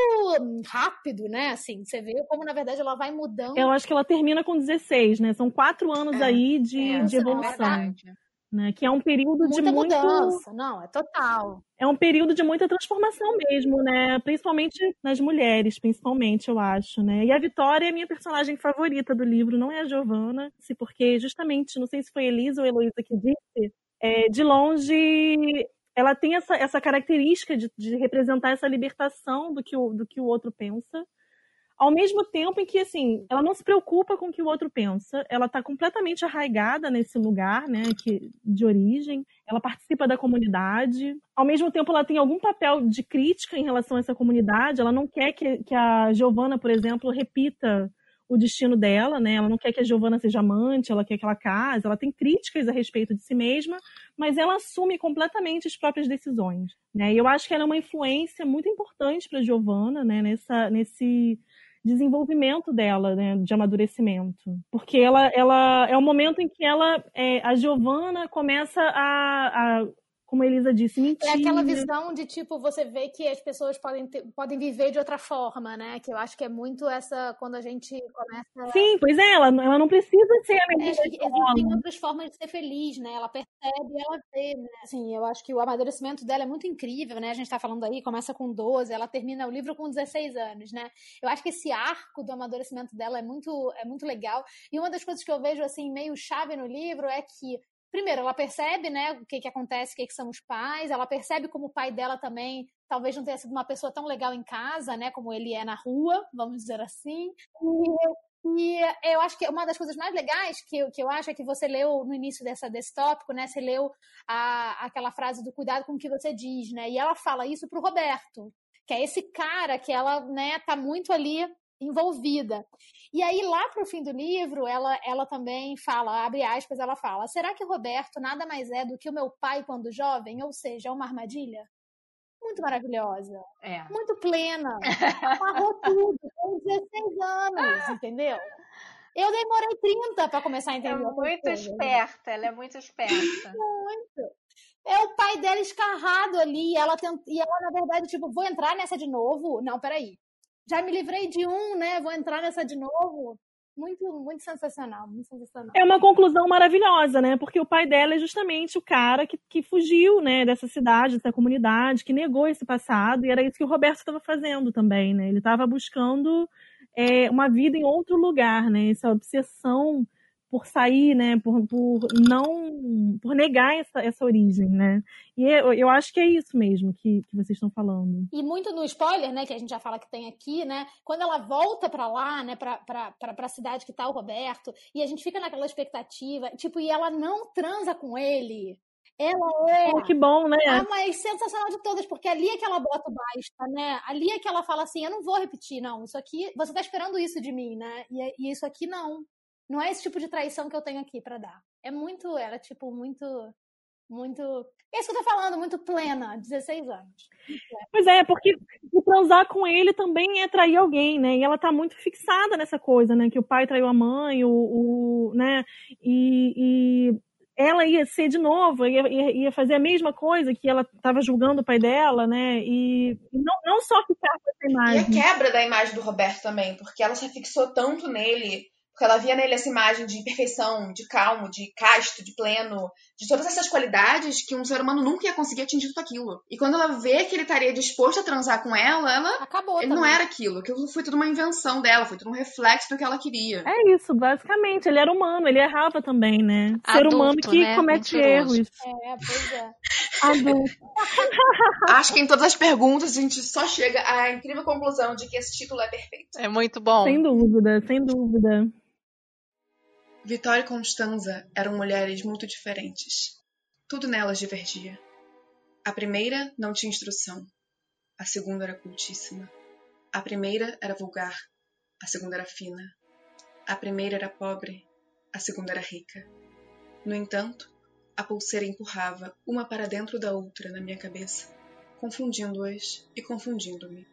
rápido, né? Assim, você vê como, na verdade, ela vai mudando. Eu acho que ela termina com 16, né? São quatro anos é, aí de, é, de evolução. Né, que é um período muita de muita mudança, não, é total. É um período de muita transformação mesmo, né? Principalmente nas mulheres, principalmente, eu acho, né? E a Vitória é a minha personagem favorita do livro, não é a Giovanna, se porque justamente, não sei se foi Elisa ou Heloísa que disse, é, de longe ela tem essa, essa característica de, de representar essa libertação do que, o, do que o outro pensa, ao mesmo tempo em que, assim, ela não se preocupa com o que o outro pensa, ela está completamente arraigada nesse lugar, né, que, de origem, ela participa da comunidade, ao mesmo tempo ela tem algum papel de crítica em relação a essa comunidade, ela não quer que, que a Giovanna, por exemplo, repita o destino dela, né? Ela não quer que a Giovanna seja amante, ela quer que ela case, ela tem críticas a respeito de si mesma, mas ela assume completamente as próprias decisões, né? E eu acho que ela é uma influência muito importante para Giovanna, né, nessa nesse desenvolvimento dela, né, de amadurecimento. Porque ela, ela é o momento em que ela, é, a Giovanna começa a, a como a Elisa disse, mentira. É aquela visão de tipo, você vê que as pessoas podem, ter, podem viver de outra forma, né? Que eu acho que é muito essa, quando a gente começa. Sim, pois é, ela, ela não precisa ser a mesma é, Existem outras formas de ser feliz, né? Ela percebe, ela vê, né? Assim, eu acho que o amadurecimento dela é muito incrível, né? A gente tá falando aí, começa com 12, ela termina o livro com 16 anos, né? Eu acho que esse arco do amadurecimento dela é muito, é muito legal. E uma das coisas que eu vejo, assim, meio chave no livro é que primeiro, ela percebe, né, o que, que acontece, o que, que são os pais, ela percebe como o pai dela também talvez não tenha sido uma pessoa tão legal em casa, né, como ele é na rua, vamos dizer assim. E, e eu acho que uma das coisas mais legais que que eu acho é que você leu no início dessa, desse tópico, né, você leu a, aquela frase do cuidado com o que você diz, né, e ela fala isso pro Roberto, que é esse cara que ela, né, tá muito ali envolvida. E aí, lá para o fim do livro, ela, ela também fala, abre aspas, ela fala: será que Roberto nada mais é do que o meu pai quando jovem? Ou seja, é uma armadilha? Muito maravilhosa. É. Muito plena. Amarrou tudo, com 16 anos, entendeu? Eu demorei 30 para começar a entender. É muito coisa, esperta, ela é muito esperta. Muito. É o pai dela escarrado ali, e ela, tent... e ela, na verdade, tipo, vou entrar nessa de novo? Não, peraí já me livrei de um, né? Vou entrar nessa de novo. Muito, muito sensacional, muito sensacional. É uma conclusão maravilhosa, né? Porque o pai dela é justamente o cara que, que fugiu, né, dessa cidade, dessa comunidade, que negou esse passado, e era isso que o Roberto estava fazendo também, né? Ele estava buscando é, uma vida em outro lugar, né? Essa obsessão por sair, né, por, por não, por negar essa, essa origem, né, e eu, eu acho que é isso mesmo que, que vocês estão falando. E muito no spoiler, né, que a gente já fala que tem aqui, né, quando ela volta para lá, né, pra, pra, pra, pra cidade que tá o Roberto, e a gente fica naquela expectativa, tipo, e ela não transa com ele, ela é. Oh, que bom, né? A mais sensacional de todas, porque ali é que ela bota o basta, né? Ali é que ela fala assim: eu não vou repetir, não. Isso aqui, você tá esperando isso de mim, né? E, e isso aqui não. Não é esse tipo de traição que eu tenho aqui para dar. É muito, era tipo muito muito. É isso que eu tô falando, muito plena, 16 anos. Pois é, porque transar com ele também é trair alguém, né? E ela tá muito fixada nessa coisa, né? Que o pai traiu a mãe, o, o né? E, e, ela ia ser de novo, ia, ia, fazer a mesma coisa que ela estava julgando o pai dela, né? E, e não, não só ficar com essa imagem. E a quebra da imagem do Roberto também, porque ela se fixou tanto nele porque ela via nele essa imagem de perfeição, de calmo, de casto, de pleno, de todas essas qualidades que um ser humano nunca ia conseguir atingir com aquilo. E quando ela vê que ele estaria disposto a transar com ela, ela. Acabou. Ele também. não era aquilo. Aquilo foi tudo uma invenção dela, foi tudo um reflexo do que ela queria. É isso, basicamente. Ele era humano, ele errava também, né? Adulto, ser humano que né? comete Mentiroso. erros. É, pois é. Adulto. Acho que em todas as perguntas a gente só chega à incrível conclusão de que esse título é perfeito. É muito bom. Sem dúvida, sem dúvida. Vitória e Constanza eram mulheres muito diferentes. Tudo nelas divergia. A primeira não tinha instrução. A segunda era cultíssima. A primeira era vulgar. A segunda era fina. A primeira era pobre. A segunda era rica. No entanto, a pulseira empurrava uma para dentro da outra na minha cabeça, confundindo-as e confundindo-me.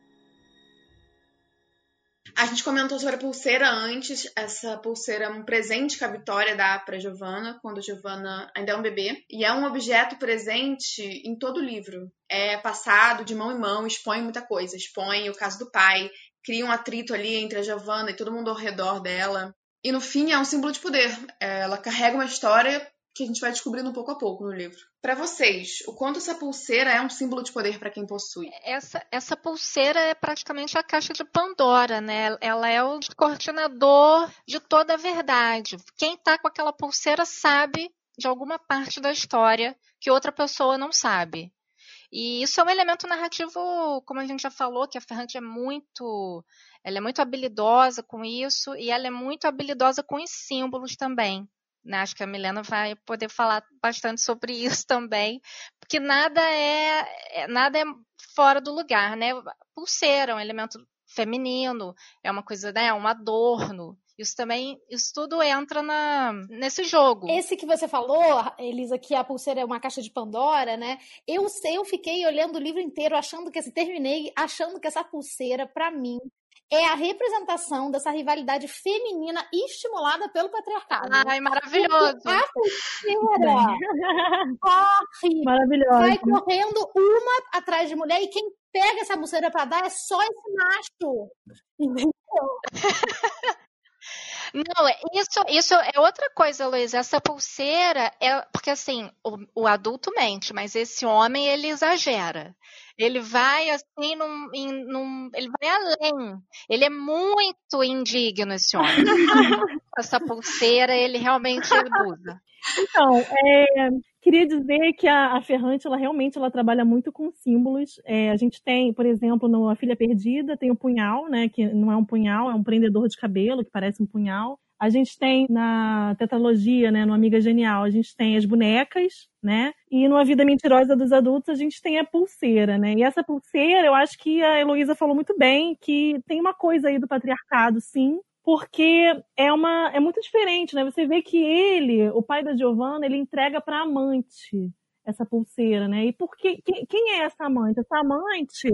A gente comentou sobre a pulseira antes. Essa pulseira é um presente que a Vitória dá para Giovanna quando Giovanna ainda é um bebê. E é um objeto presente em todo o livro. É passado de mão em mão, expõe muita coisa. Expõe o caso do pai, cria um atrito ali entre a Giovanna e todo mundo ao redor dela. E no fim é um símbolo de poder. Ela carrega uma história que a gente vai descobrindo pouco a pouco no livro. Para vocês, o quanto essa pulseira é um símbolo de poder para quem possui? Essa, essa pulseira é praticamente a caixa de Pandora, né? Ela é o coordenador de toda a verdade. Quem está com aquela pulseira sabe de alguma parte da história que outra pessoa não sabe. E isso é um elemento narrativo, como a gente já falou, que a Ferrante é muito, ela é muito habilidosa com isso e ela é muito habilidosa com os símbolos também. Né? Acho que a Milena vai poder falar bastante sobre isso também, porque nada é, é nada é fora do lugar, né? Pulseira é um elemento feminino, é uma coisa, né, um adorno. Isso também, isso tudo entra na, nesse jogo. Esse que você falou, Elisa, que a pulseira é uma caixa de Pandora, né? Eu eu fiquei olhando o livro inteiro, achando que, terminei, achando que essa pulseira, para mim, é a representação dessa rivalidade feminina estimulada pelo patriarcado. Ai, maravilhoso. A terceira corre, Maravilhoso. vai correndo uma atrás de mulher e quem pega essa pulseira para dar é só esse macho. Entendeu? Não, isso, isso é outra coisa, Luiz. Essa pulseira é porque assim, o, o adulto mente, mas esse homem ele exagera. Ele vai assim num, em, num, ele vai além. Ele é muito indigno esse homem. Essa pulseira ele realmente usa. Então, é, queria dizer que a, a, Ferrante, ela realmente ela trabalha muito com símbolos. É, a gente tem, por exemplo, no A Filha Perdida, tem o punhal, né? Que não é um punhal, é um prendedor de cabelo, que parece um punhal. A gente tem na tetralogia, né, no Amiga Genial, a gente tem as bonecas, né? E no A Vida Mentirosa dos Adultos a gente tem a pulseira, né? E essa pulseira, eu acho que a Heloísa falou muito bem, que tem uma coisa aí do patriarcado, sim, porque é uma é muito diferente, né? Você vê que ele, o pai da Giovanna, ele entrega para amante essa pulseira, né? E por que quem é essa amante? Essa amante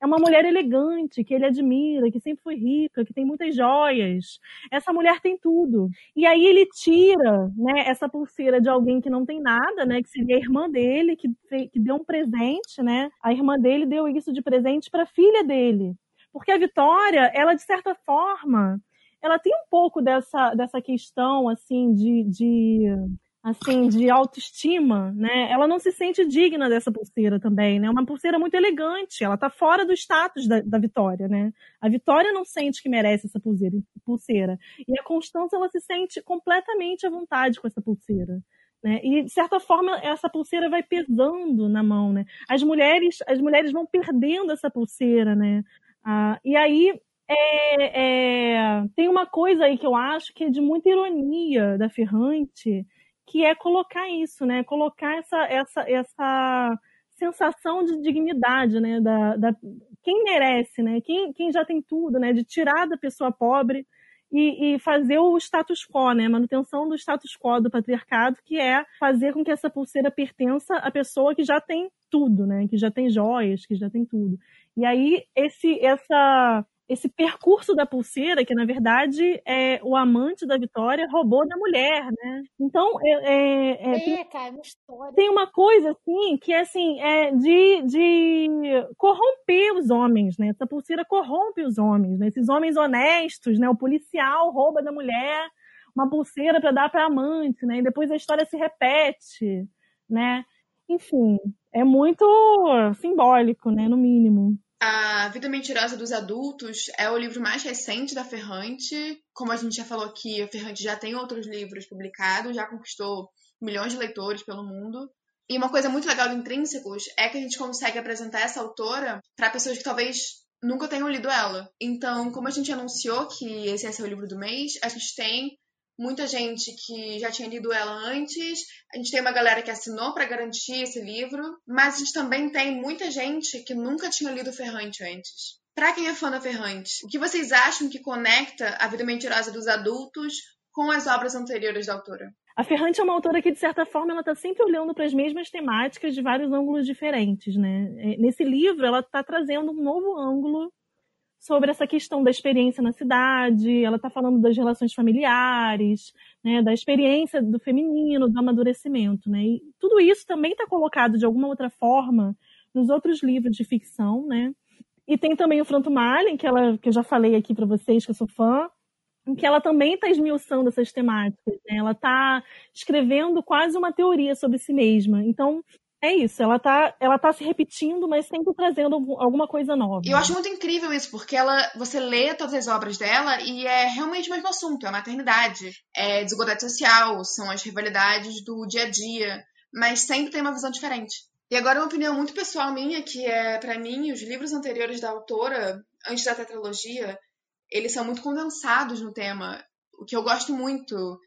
é uma mulher elegante, que ele admira, que sempre foi rica, que tem muitas joias. Essa mulher tem tudo. E aí ele tira, né, essa pulseira de alguém que não tem nada, né, que seria a irmã dele, que, que deu um presente, né? A irmã dele deu isso de presente para a filha dele. Porque a Vitória, ela de certa forma, ela tem um pouco dessa, dessa questão assim de, de assim, de autoestima, né? Ela não se sente digna dessa pulseira também, né? Uma pulseira muito elegante, ela tá fora do status da, da Vitória, né? A Vitória não sente que merece essa pulseira. E a Constância, ela se sente completamente à vontade com essa pulseira. Né? E de certa forma essa pulseira vai pesando na mão, né? As mulheres, as mulheres vão perdendo essa pulseira, né? Ah, e aí é, é, tem uma coisa aí que eu acho que é de muita ironia da Ferrante, que é colocar isso, né? Colocar essa, essa, essa sensação de dignidade, né? Da, da, quem merece, né? Quem, quem já tem tudo, né? De tirar da pessoa pobre e, e, fazer o status quo, né? Manutenção do status quo do patriarcado, que é fazer com que essa pulseira pertença à pessoa que já tem tudo, né? Que já tem joias, que já tem tudo. E aí esse, essa esse percurso da pulseira, que na verdade é o amante da Vitória roubou da mulher, né? Então é, é, é, é tem, cara, uma tem uma coisa assim que é assim é de, de corromper os homens, né? Essa pulseira corrompe os homens, né? Esses homens honestos, né? O policial rouba da mulher uma pulseira para dar para amante, né? E depois a história se repete, né? Enfim, é muito simbólico, né? No mínimo. A Vida Mentirosa dos Adultos é o livro mais recente da Ferrante. Como a gente já falou aqui, a Ferrante já tem outros livros publicados, já conquistou milhões de leitores pelo mundo. E uma coisa muito legal do Intrínsecos é que a gente consegue apresentar essa autora para pessoas que talvez nunca tenham lido ela. Então, como a gente anunciou que esse ser o livro do mês, a gente tem muita gente que já tinha lido ela antes, a gente tem uma galera que assinou para garantir esse livro, mas a gente também tem muita gente que nunca tinha lido Ferrante antes. Para quem é fã da Ferrante, o que vocês acham que conecta a vida mentirosa dos adultos com as obras anteriores da autora? A Ferrante é uma autora que, de certa forma, ela está sempre olhando para as mesmas temáticas de vários ângulos diferentes, né? É, nesse livro, ela está trazendo um novo ângulo sobre essa questão da experiência na cidade, ela está falando das relações familiares, né, da experiência do feminino, do amadurecimento, né? E tudo isso também está colocado de alguma outra forma nos outros livros de ficção, né? E tem também o Franto Malin, que, ela, que eu já falei aqui para vocês, que eu sou fã, em que ela também está esmiuçando essas temáticas. Né? Ela está escrevendo quase uma teoria sobre si mesma. Então, é isso, ela tá, ela tá se repetindo, mas sempre trazendo alguma coisa nova. E eu acho muito incrível isso, porque ela, você lê todas as obras dela e é realmente o mesmo assunto, é a maternidade, é desigualdade social, são as rivalidades do dia a dia, mas sempre tem uma visão diferente. E agora uma opinião muito pessoal minha, que é, para mim, os livros anteriores da autora, antes da tetralogia, eles são muito condensados no tema, o que eu gosto muito.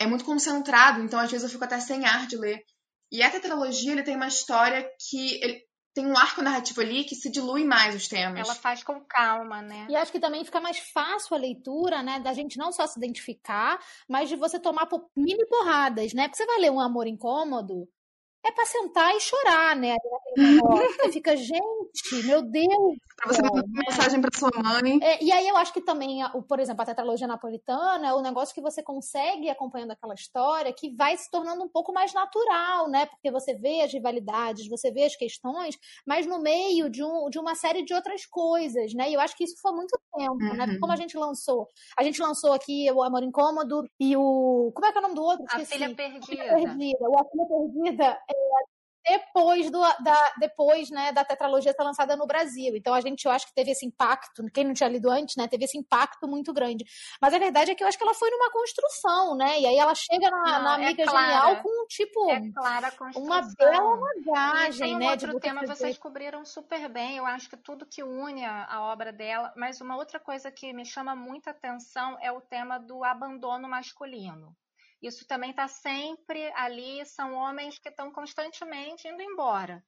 É muito concentrado, então às vezes eu fico até sem ar de ler. E a tetralogia, ele tem uma história que ele tem um arco narrativo ali que se dilui mais os temas. Ela faz com calma, né? E acho que também fica mais fácil a leitura, né? Da gente não só se identificar, mas de você tomar mini porradas, né? Porque você vai ler um amor incômodo, é para sentar e chorar, né? Você fica, gente, meu Deus. Pra você mandar uma mensagem para sua mãe. É, e aí eu acho que também, por exemplo, a tetralogia napolitana é o negócio que você consegue acompanhando aquela história que vai se tornando um pouco mais natural, né? Porque você vê as rivalidades, você vê as questões, mas no meio de, um, de uma série de outras coisas, né? E eu acho que isso foi muito tempo, né? uhum. né? Como a gente lançou? A gente lançou aqui o Amor Incômodo e o. Como é que é o nome do outro? A Filha Perdida. A Filha Perdida. O A Filha Perdida depois, do, da, depois né, da tetralogia ser lançada no Brasil. Então a gente, eu acho que teve esse impacto, quem não tinha lido antes, né, teve esse impacto muito grande. Mas a verdade é que eu acho que ela foi numa construção, né? E aí ela chega na, não, na é Amiga é Genial com, tipo, é uma bela bagagem, um né? outro de tema, vocês cobriram super bem. Eu acho que tudo que une a, a obra dela. Mas uma outra coisa que me chama muita atenção é o tema do abandono masculino. Isso também está sempre ali, são homens que estão constantemente indo embora.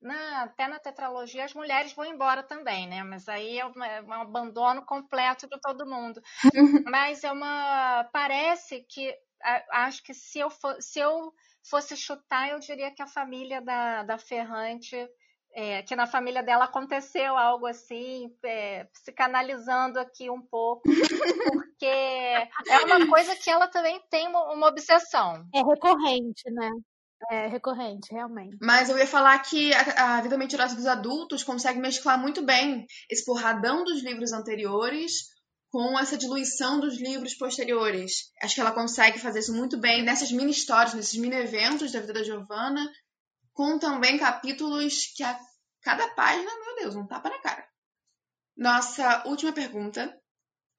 Na, até na tetralogia as mulheres vão embora também, né? Mas aí é, uma, é um abandono completo de todo mundo. Mas é uma. Parece que. Acho que se eu, for, se eu fosse chutar, eu diria que a família da, da Ferrante é, que na família dela aconteceu algo assim, é, psicanalizando aqui um pouco, porque é uma coisa que ela também tem uma, uma obsessão. É recorrente, né? É recorrente, realmente. Mas eu ia falar que a, a Vida Mentirosa dos Adultos consegue mesclar muito bem esse porradão dos livros anteriores com essa diluição dos livros posteriores. Acho que ela consegue fazer isso muito bem nessas mini histórias, nesses mini eventos da vida da Giovanna, com também capítulos que a cada página, meu Deus, um tapa na cara. Nossa última pergunta.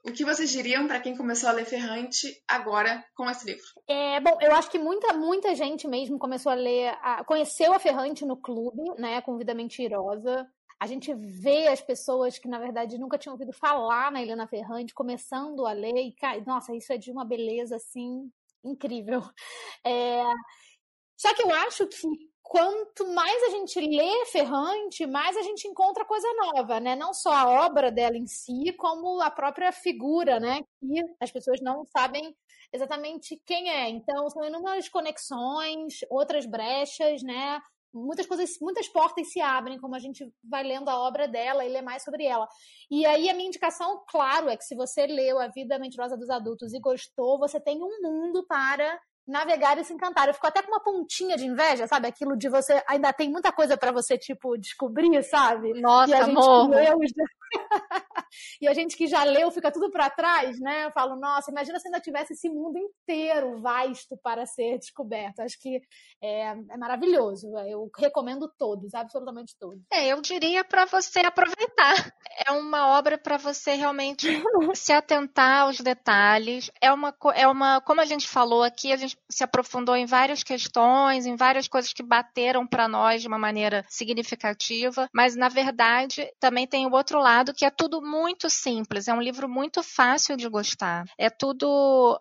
O que vocês diriam para quem começou a ler Ferrante agora com esse livro? É, bom, eu acho que muita, muita gente mesmo começou a ler, a, conheceu a Ferrante no clube, né, com Vida Mentirosa. A gente vê as pessoas que, na verdade, nunca tinham ouvido falar na Helena Ferrante começando a ler e, nossa, isso é de uma beleza, assim, incrível. É... Só que eu acho que quanto mais a gente lê Ferrante, mais a gente encontra coisa nova, né? Não só a obra dela em si, como a própria figura, né? Que as pessoas não sabem exatamente quem é. Então, são inúmeras conexões, outras brechas, né? Muitas coisas, muitas portas se abrem, como a gente vai lendo a obra dela e lê mais sobre ela. E aí a minha indicação, claro, é que se você leu A Vida Mentirosa dos Adultos e gostou, você tem um mundo para navegar e se encantar. Eu fico até com uma pontinha de inveja, sabe? Aquilo de você ainda tem muita coisa para você, tipo, descobrir, sabe? Nossa, amor. e a gente que já leu fica tudo para trás, né? Eu falo, nossa, imagina se ainda tivesse esse mundo inteiro vasto para ser descoberto. Acho que é, é maravilhoso. Eu recomendo todos, absolutamente todos. É, eu diria para você aproveitar. É uma obra para você realmente se atentar aos detalhes. É uma, é uma, como a gente falou aqui, a gente se aprofundou em várias questões, em várias coisas que bateram para nós de uma maneira significativa, mas na verdade também tem o outro lado que é tudo muito simples, é um livro muito fácil de gostar. É tudo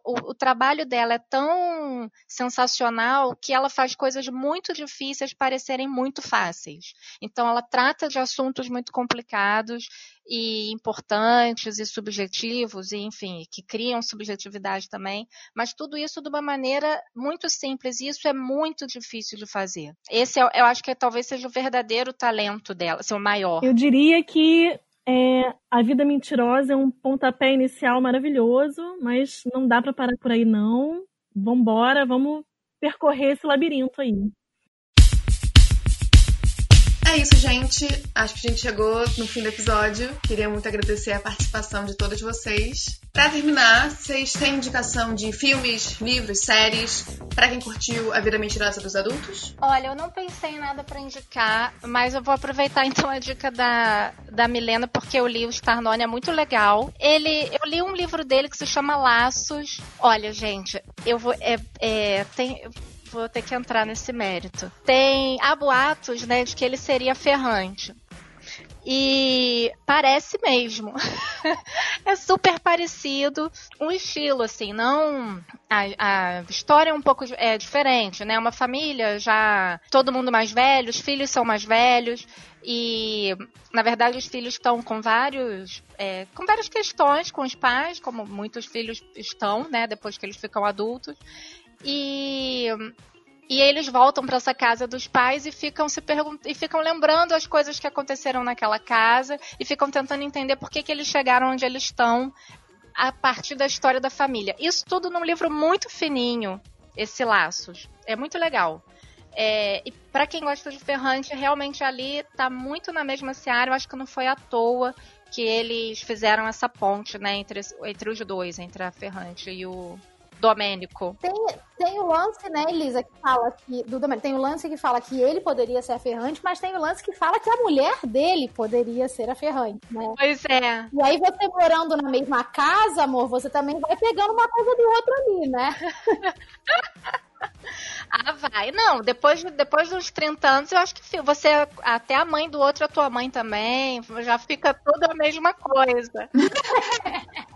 o, o trabalho dela é tão sensacional que ela faz coisas muito difíceis parecerem muito fáceis. Então ela trata de assuntos muito complicados e importantes e subjetivos, e enfim, que criam subjetividade também, mas tudo isso de uma maneira muito simples, e isso é muito difícil de fazer. Esse é, eu acho que talvez seja o verdadeiro talento dela, seu maior. Eu diria que É, a Vida Mentirosa é um pontapé inicial maravilhoso, mas não dá para parar por aí não. Vambora, vamos percorrer esse labirinto aí. É isso, gente. Acho que a gente chegou no fim do episódio. Queria muito agradecer a participação de todos vocês. Para terminar, vocês têm indicação de filmes, livros, séries para quem curtiu A Vida Mentirosa dos Adultos? Olha, eu não pensei em nada para indicar, mas eu vou aproveitar então a dica da, da Milena porque eu li o Starnone, é muito legal. Ele, eu li um livro dele que se chama Laços. Olha, gente, eu vou é, é tem vou ter que entrar nesse mérito. Tem há boatos, né, de que ele seria ferrante. E parece mesmo. é super parecido. Um estilo, assim, não. A, a, história é um pouco é, diferente, né? Uma família já. Todo mundo mais velho, os filhos são mais velhos. E, na verdade, os filhos estão com vários. É, com várias questões com os pais, como muitos filhos estão, né? Depois que eles ficam adultos. E e eles voltam para essa casa dos pais e ficam se e ficam lembrando as coisas que aconteceram naquela casa e ficam tentando entender por que, que eles chegaram onde eles estão a partir da história da família. Isso tudo num livro muito fininho, esse Laços. É muito legal. É, e para quem gosta de Ferrante, realmente ali tá muito na mesma seara. Eu acho que não foi à toa que eles fizeram essa ponte, né, entre, entre os dois, entre a Ferrante e o, Domênico. Tem, tem o lance, né, Elisa, que fala que. Do Domênico, tem o lance que fala que ele poderia ser a Ferrante, mas tem o lance que fala que a mulher dele poderia ser a Ferrante, né? Pois é. E aí você morando na mesma casa, amor, você também vai pegando uma coisa do outro ali, né? Ah, vai. Não, depois, depois dos 30 anos, eu acho que você, até a mãe do outro, a tua mãe também, já fica tudo a mesma coisa.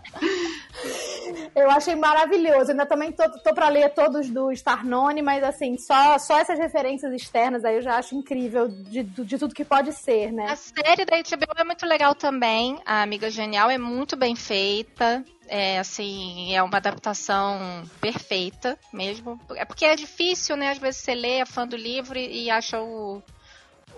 Eu achei maravilhoso. Ainda também tô, tô para ler todos do Starnone, mas assim, só, só essas referências externas aí eu já acho incrível de, de tudo que pode ser, né? A série da HBO é muito legal também. A Amiga Genial é muito bem feita. É assim, é uma adaptação perfeita mesmo. É porque é difícil, né? Às vezes você lê, é fã do livro e, e acha o,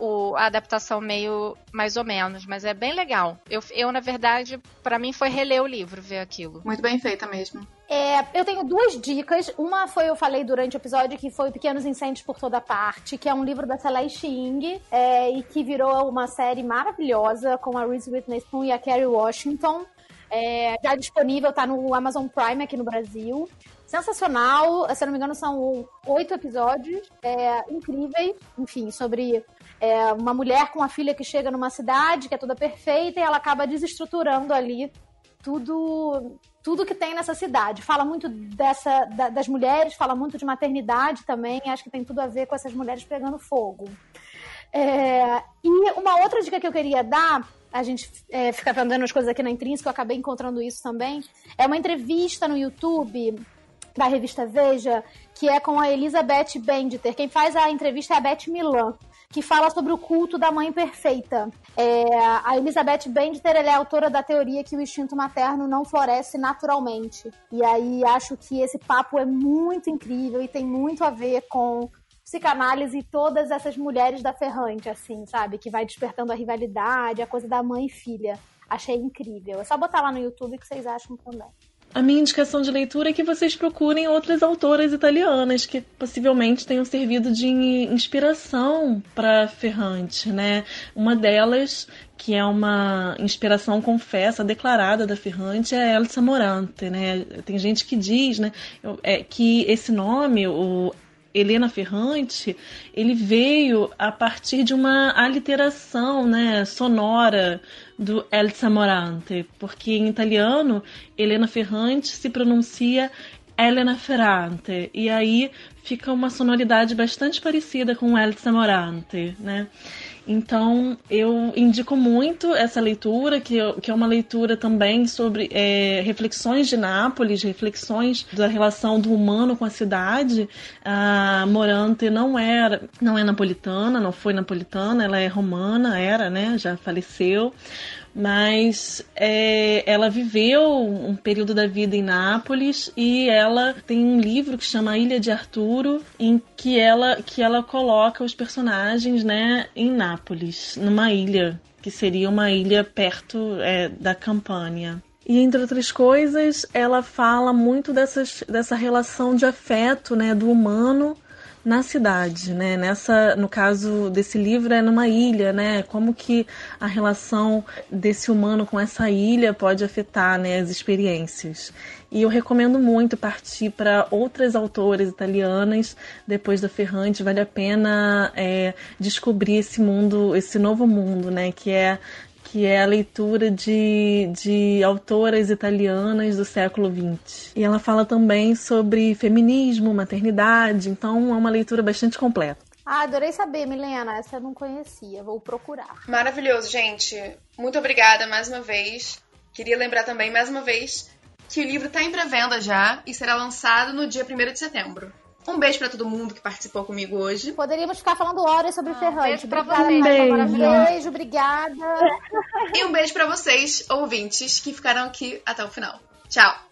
o, a adaptação meio mais ou menos, mas é bem legal. Eu, eu na verdade, para mim foi reler o livro, ver aquilo. Muito bem feita mesmo. É, eu tenho duas dicas. Uma foi eu falei durante o episódio que foi Pequenos Incêndios por Toda Parte, que é um livro da Celeste Ing é, e que virou uma série maravilhosa com a Reese Witherspoon e a Kerry Washington. É, já disponível, tá no Amazon Prime aqui no Brasil sensacional. Se eu não me engano, são oito episódios é, incríveis, enfim, sobre é, uma mulher com uma filha que chega numa cidade que é toda perfeita e ela acaba desestruturando ali tudo tudo que tem nessa cidade. Fala muito dessa da, das mulheres, fala muito de maternidade também. Acho que tem tudo a ver com essas mulheres pegando fogo. É, e uma outra dica que eu queria dar, a gente é, fica vendo as coisas aqui na Intrínseca, eu acabei encontrando isso também. É uma entrevista no YouTube da revista Veja, que é com a Elizabeth Benditer. Quem faz a entrevista é a Beth Milan que fala sobre o culto da mãe perfeita. É, a Elizabeth Benditer é autora da teoria que o instinto materno não floresce naturalmente. E aí acho que esse papo é muito incrível e tem muito a ver com psicanálise e todas essas mulheres da ferrante, assim, sabe? Que vai despertando a rivalidade, a coisa da mãe e filha. Achei incrível. É só botar lá no YouTube que vocês acham também. A minha indicação de leitura é que vocês procurem outras autoras italianas que possivelmente tenham servido de inspiração para Ferrante, né? Uma delas, que é uma inspiração confessa, declarada da Ferrante, é Elsa Morante, né? Tem gente que diz, né, é, que esse nome, o Helena Ferrante, ele veio a partir de uma aliteração né, sonora do Elsa Morante, porque em italiano Helena Ferrante se pronuncia Elena Ferrante, e aí fica uma sonoridade bastante parecida com Elsa Morante, né? Então, eu indico muito essa leitura, que, que é uma leitura também sobre é, reflexões de Nápoles, reflexões da relação do humano com a cidade. A Morante não era, não é napolitana, não foi napolitana, ela é romana, era, né? Já faleceu mas é, ela viveu um período da vida em Nápoles e ela tem um livro que chama Ilha de Arthur futuro em que ela que ela coloca os personagens, né, em Nápoles, numa ilha que seria uma ilha perto é, da Campânia. E entre outras coisas, ela fala muito dessas, dessa relação de afeto, né, do humano na cidade, né? Nessa, no caso desse livro é numa ilha, né? Como que a relação desse humano com essa ilha pode afetar, né, as experiências. E eu recomendo muito partir para outras autoras italianas depois da Ferrante. Vale a pena é, descobrir esse mundo, esse novo mundo, né? Que é que é a leitura de, de autoras italianas do século XX. E ela fala também sobre feminismo, maternidade, então é uma leitura bastante completa. Ah, adorei saber, Milena. Essa eu não conhecia. Vou procurar. Maravilhoso, gente. Muito obrigada mais uma vez. Queria lembrar também, mais uma vez, que o livro está em pré-venda já e será lançado no dia 1 de setembro. Um beijo para todo mundo que participou comigo hoje. Poderíamos ficar falando horas sobre ah, Ferrante. Beijo pra vocês. Beijo. beijo, obrigada. E um beijo para vocês, ouvintes, que ficaram aqui até o final. Tchau!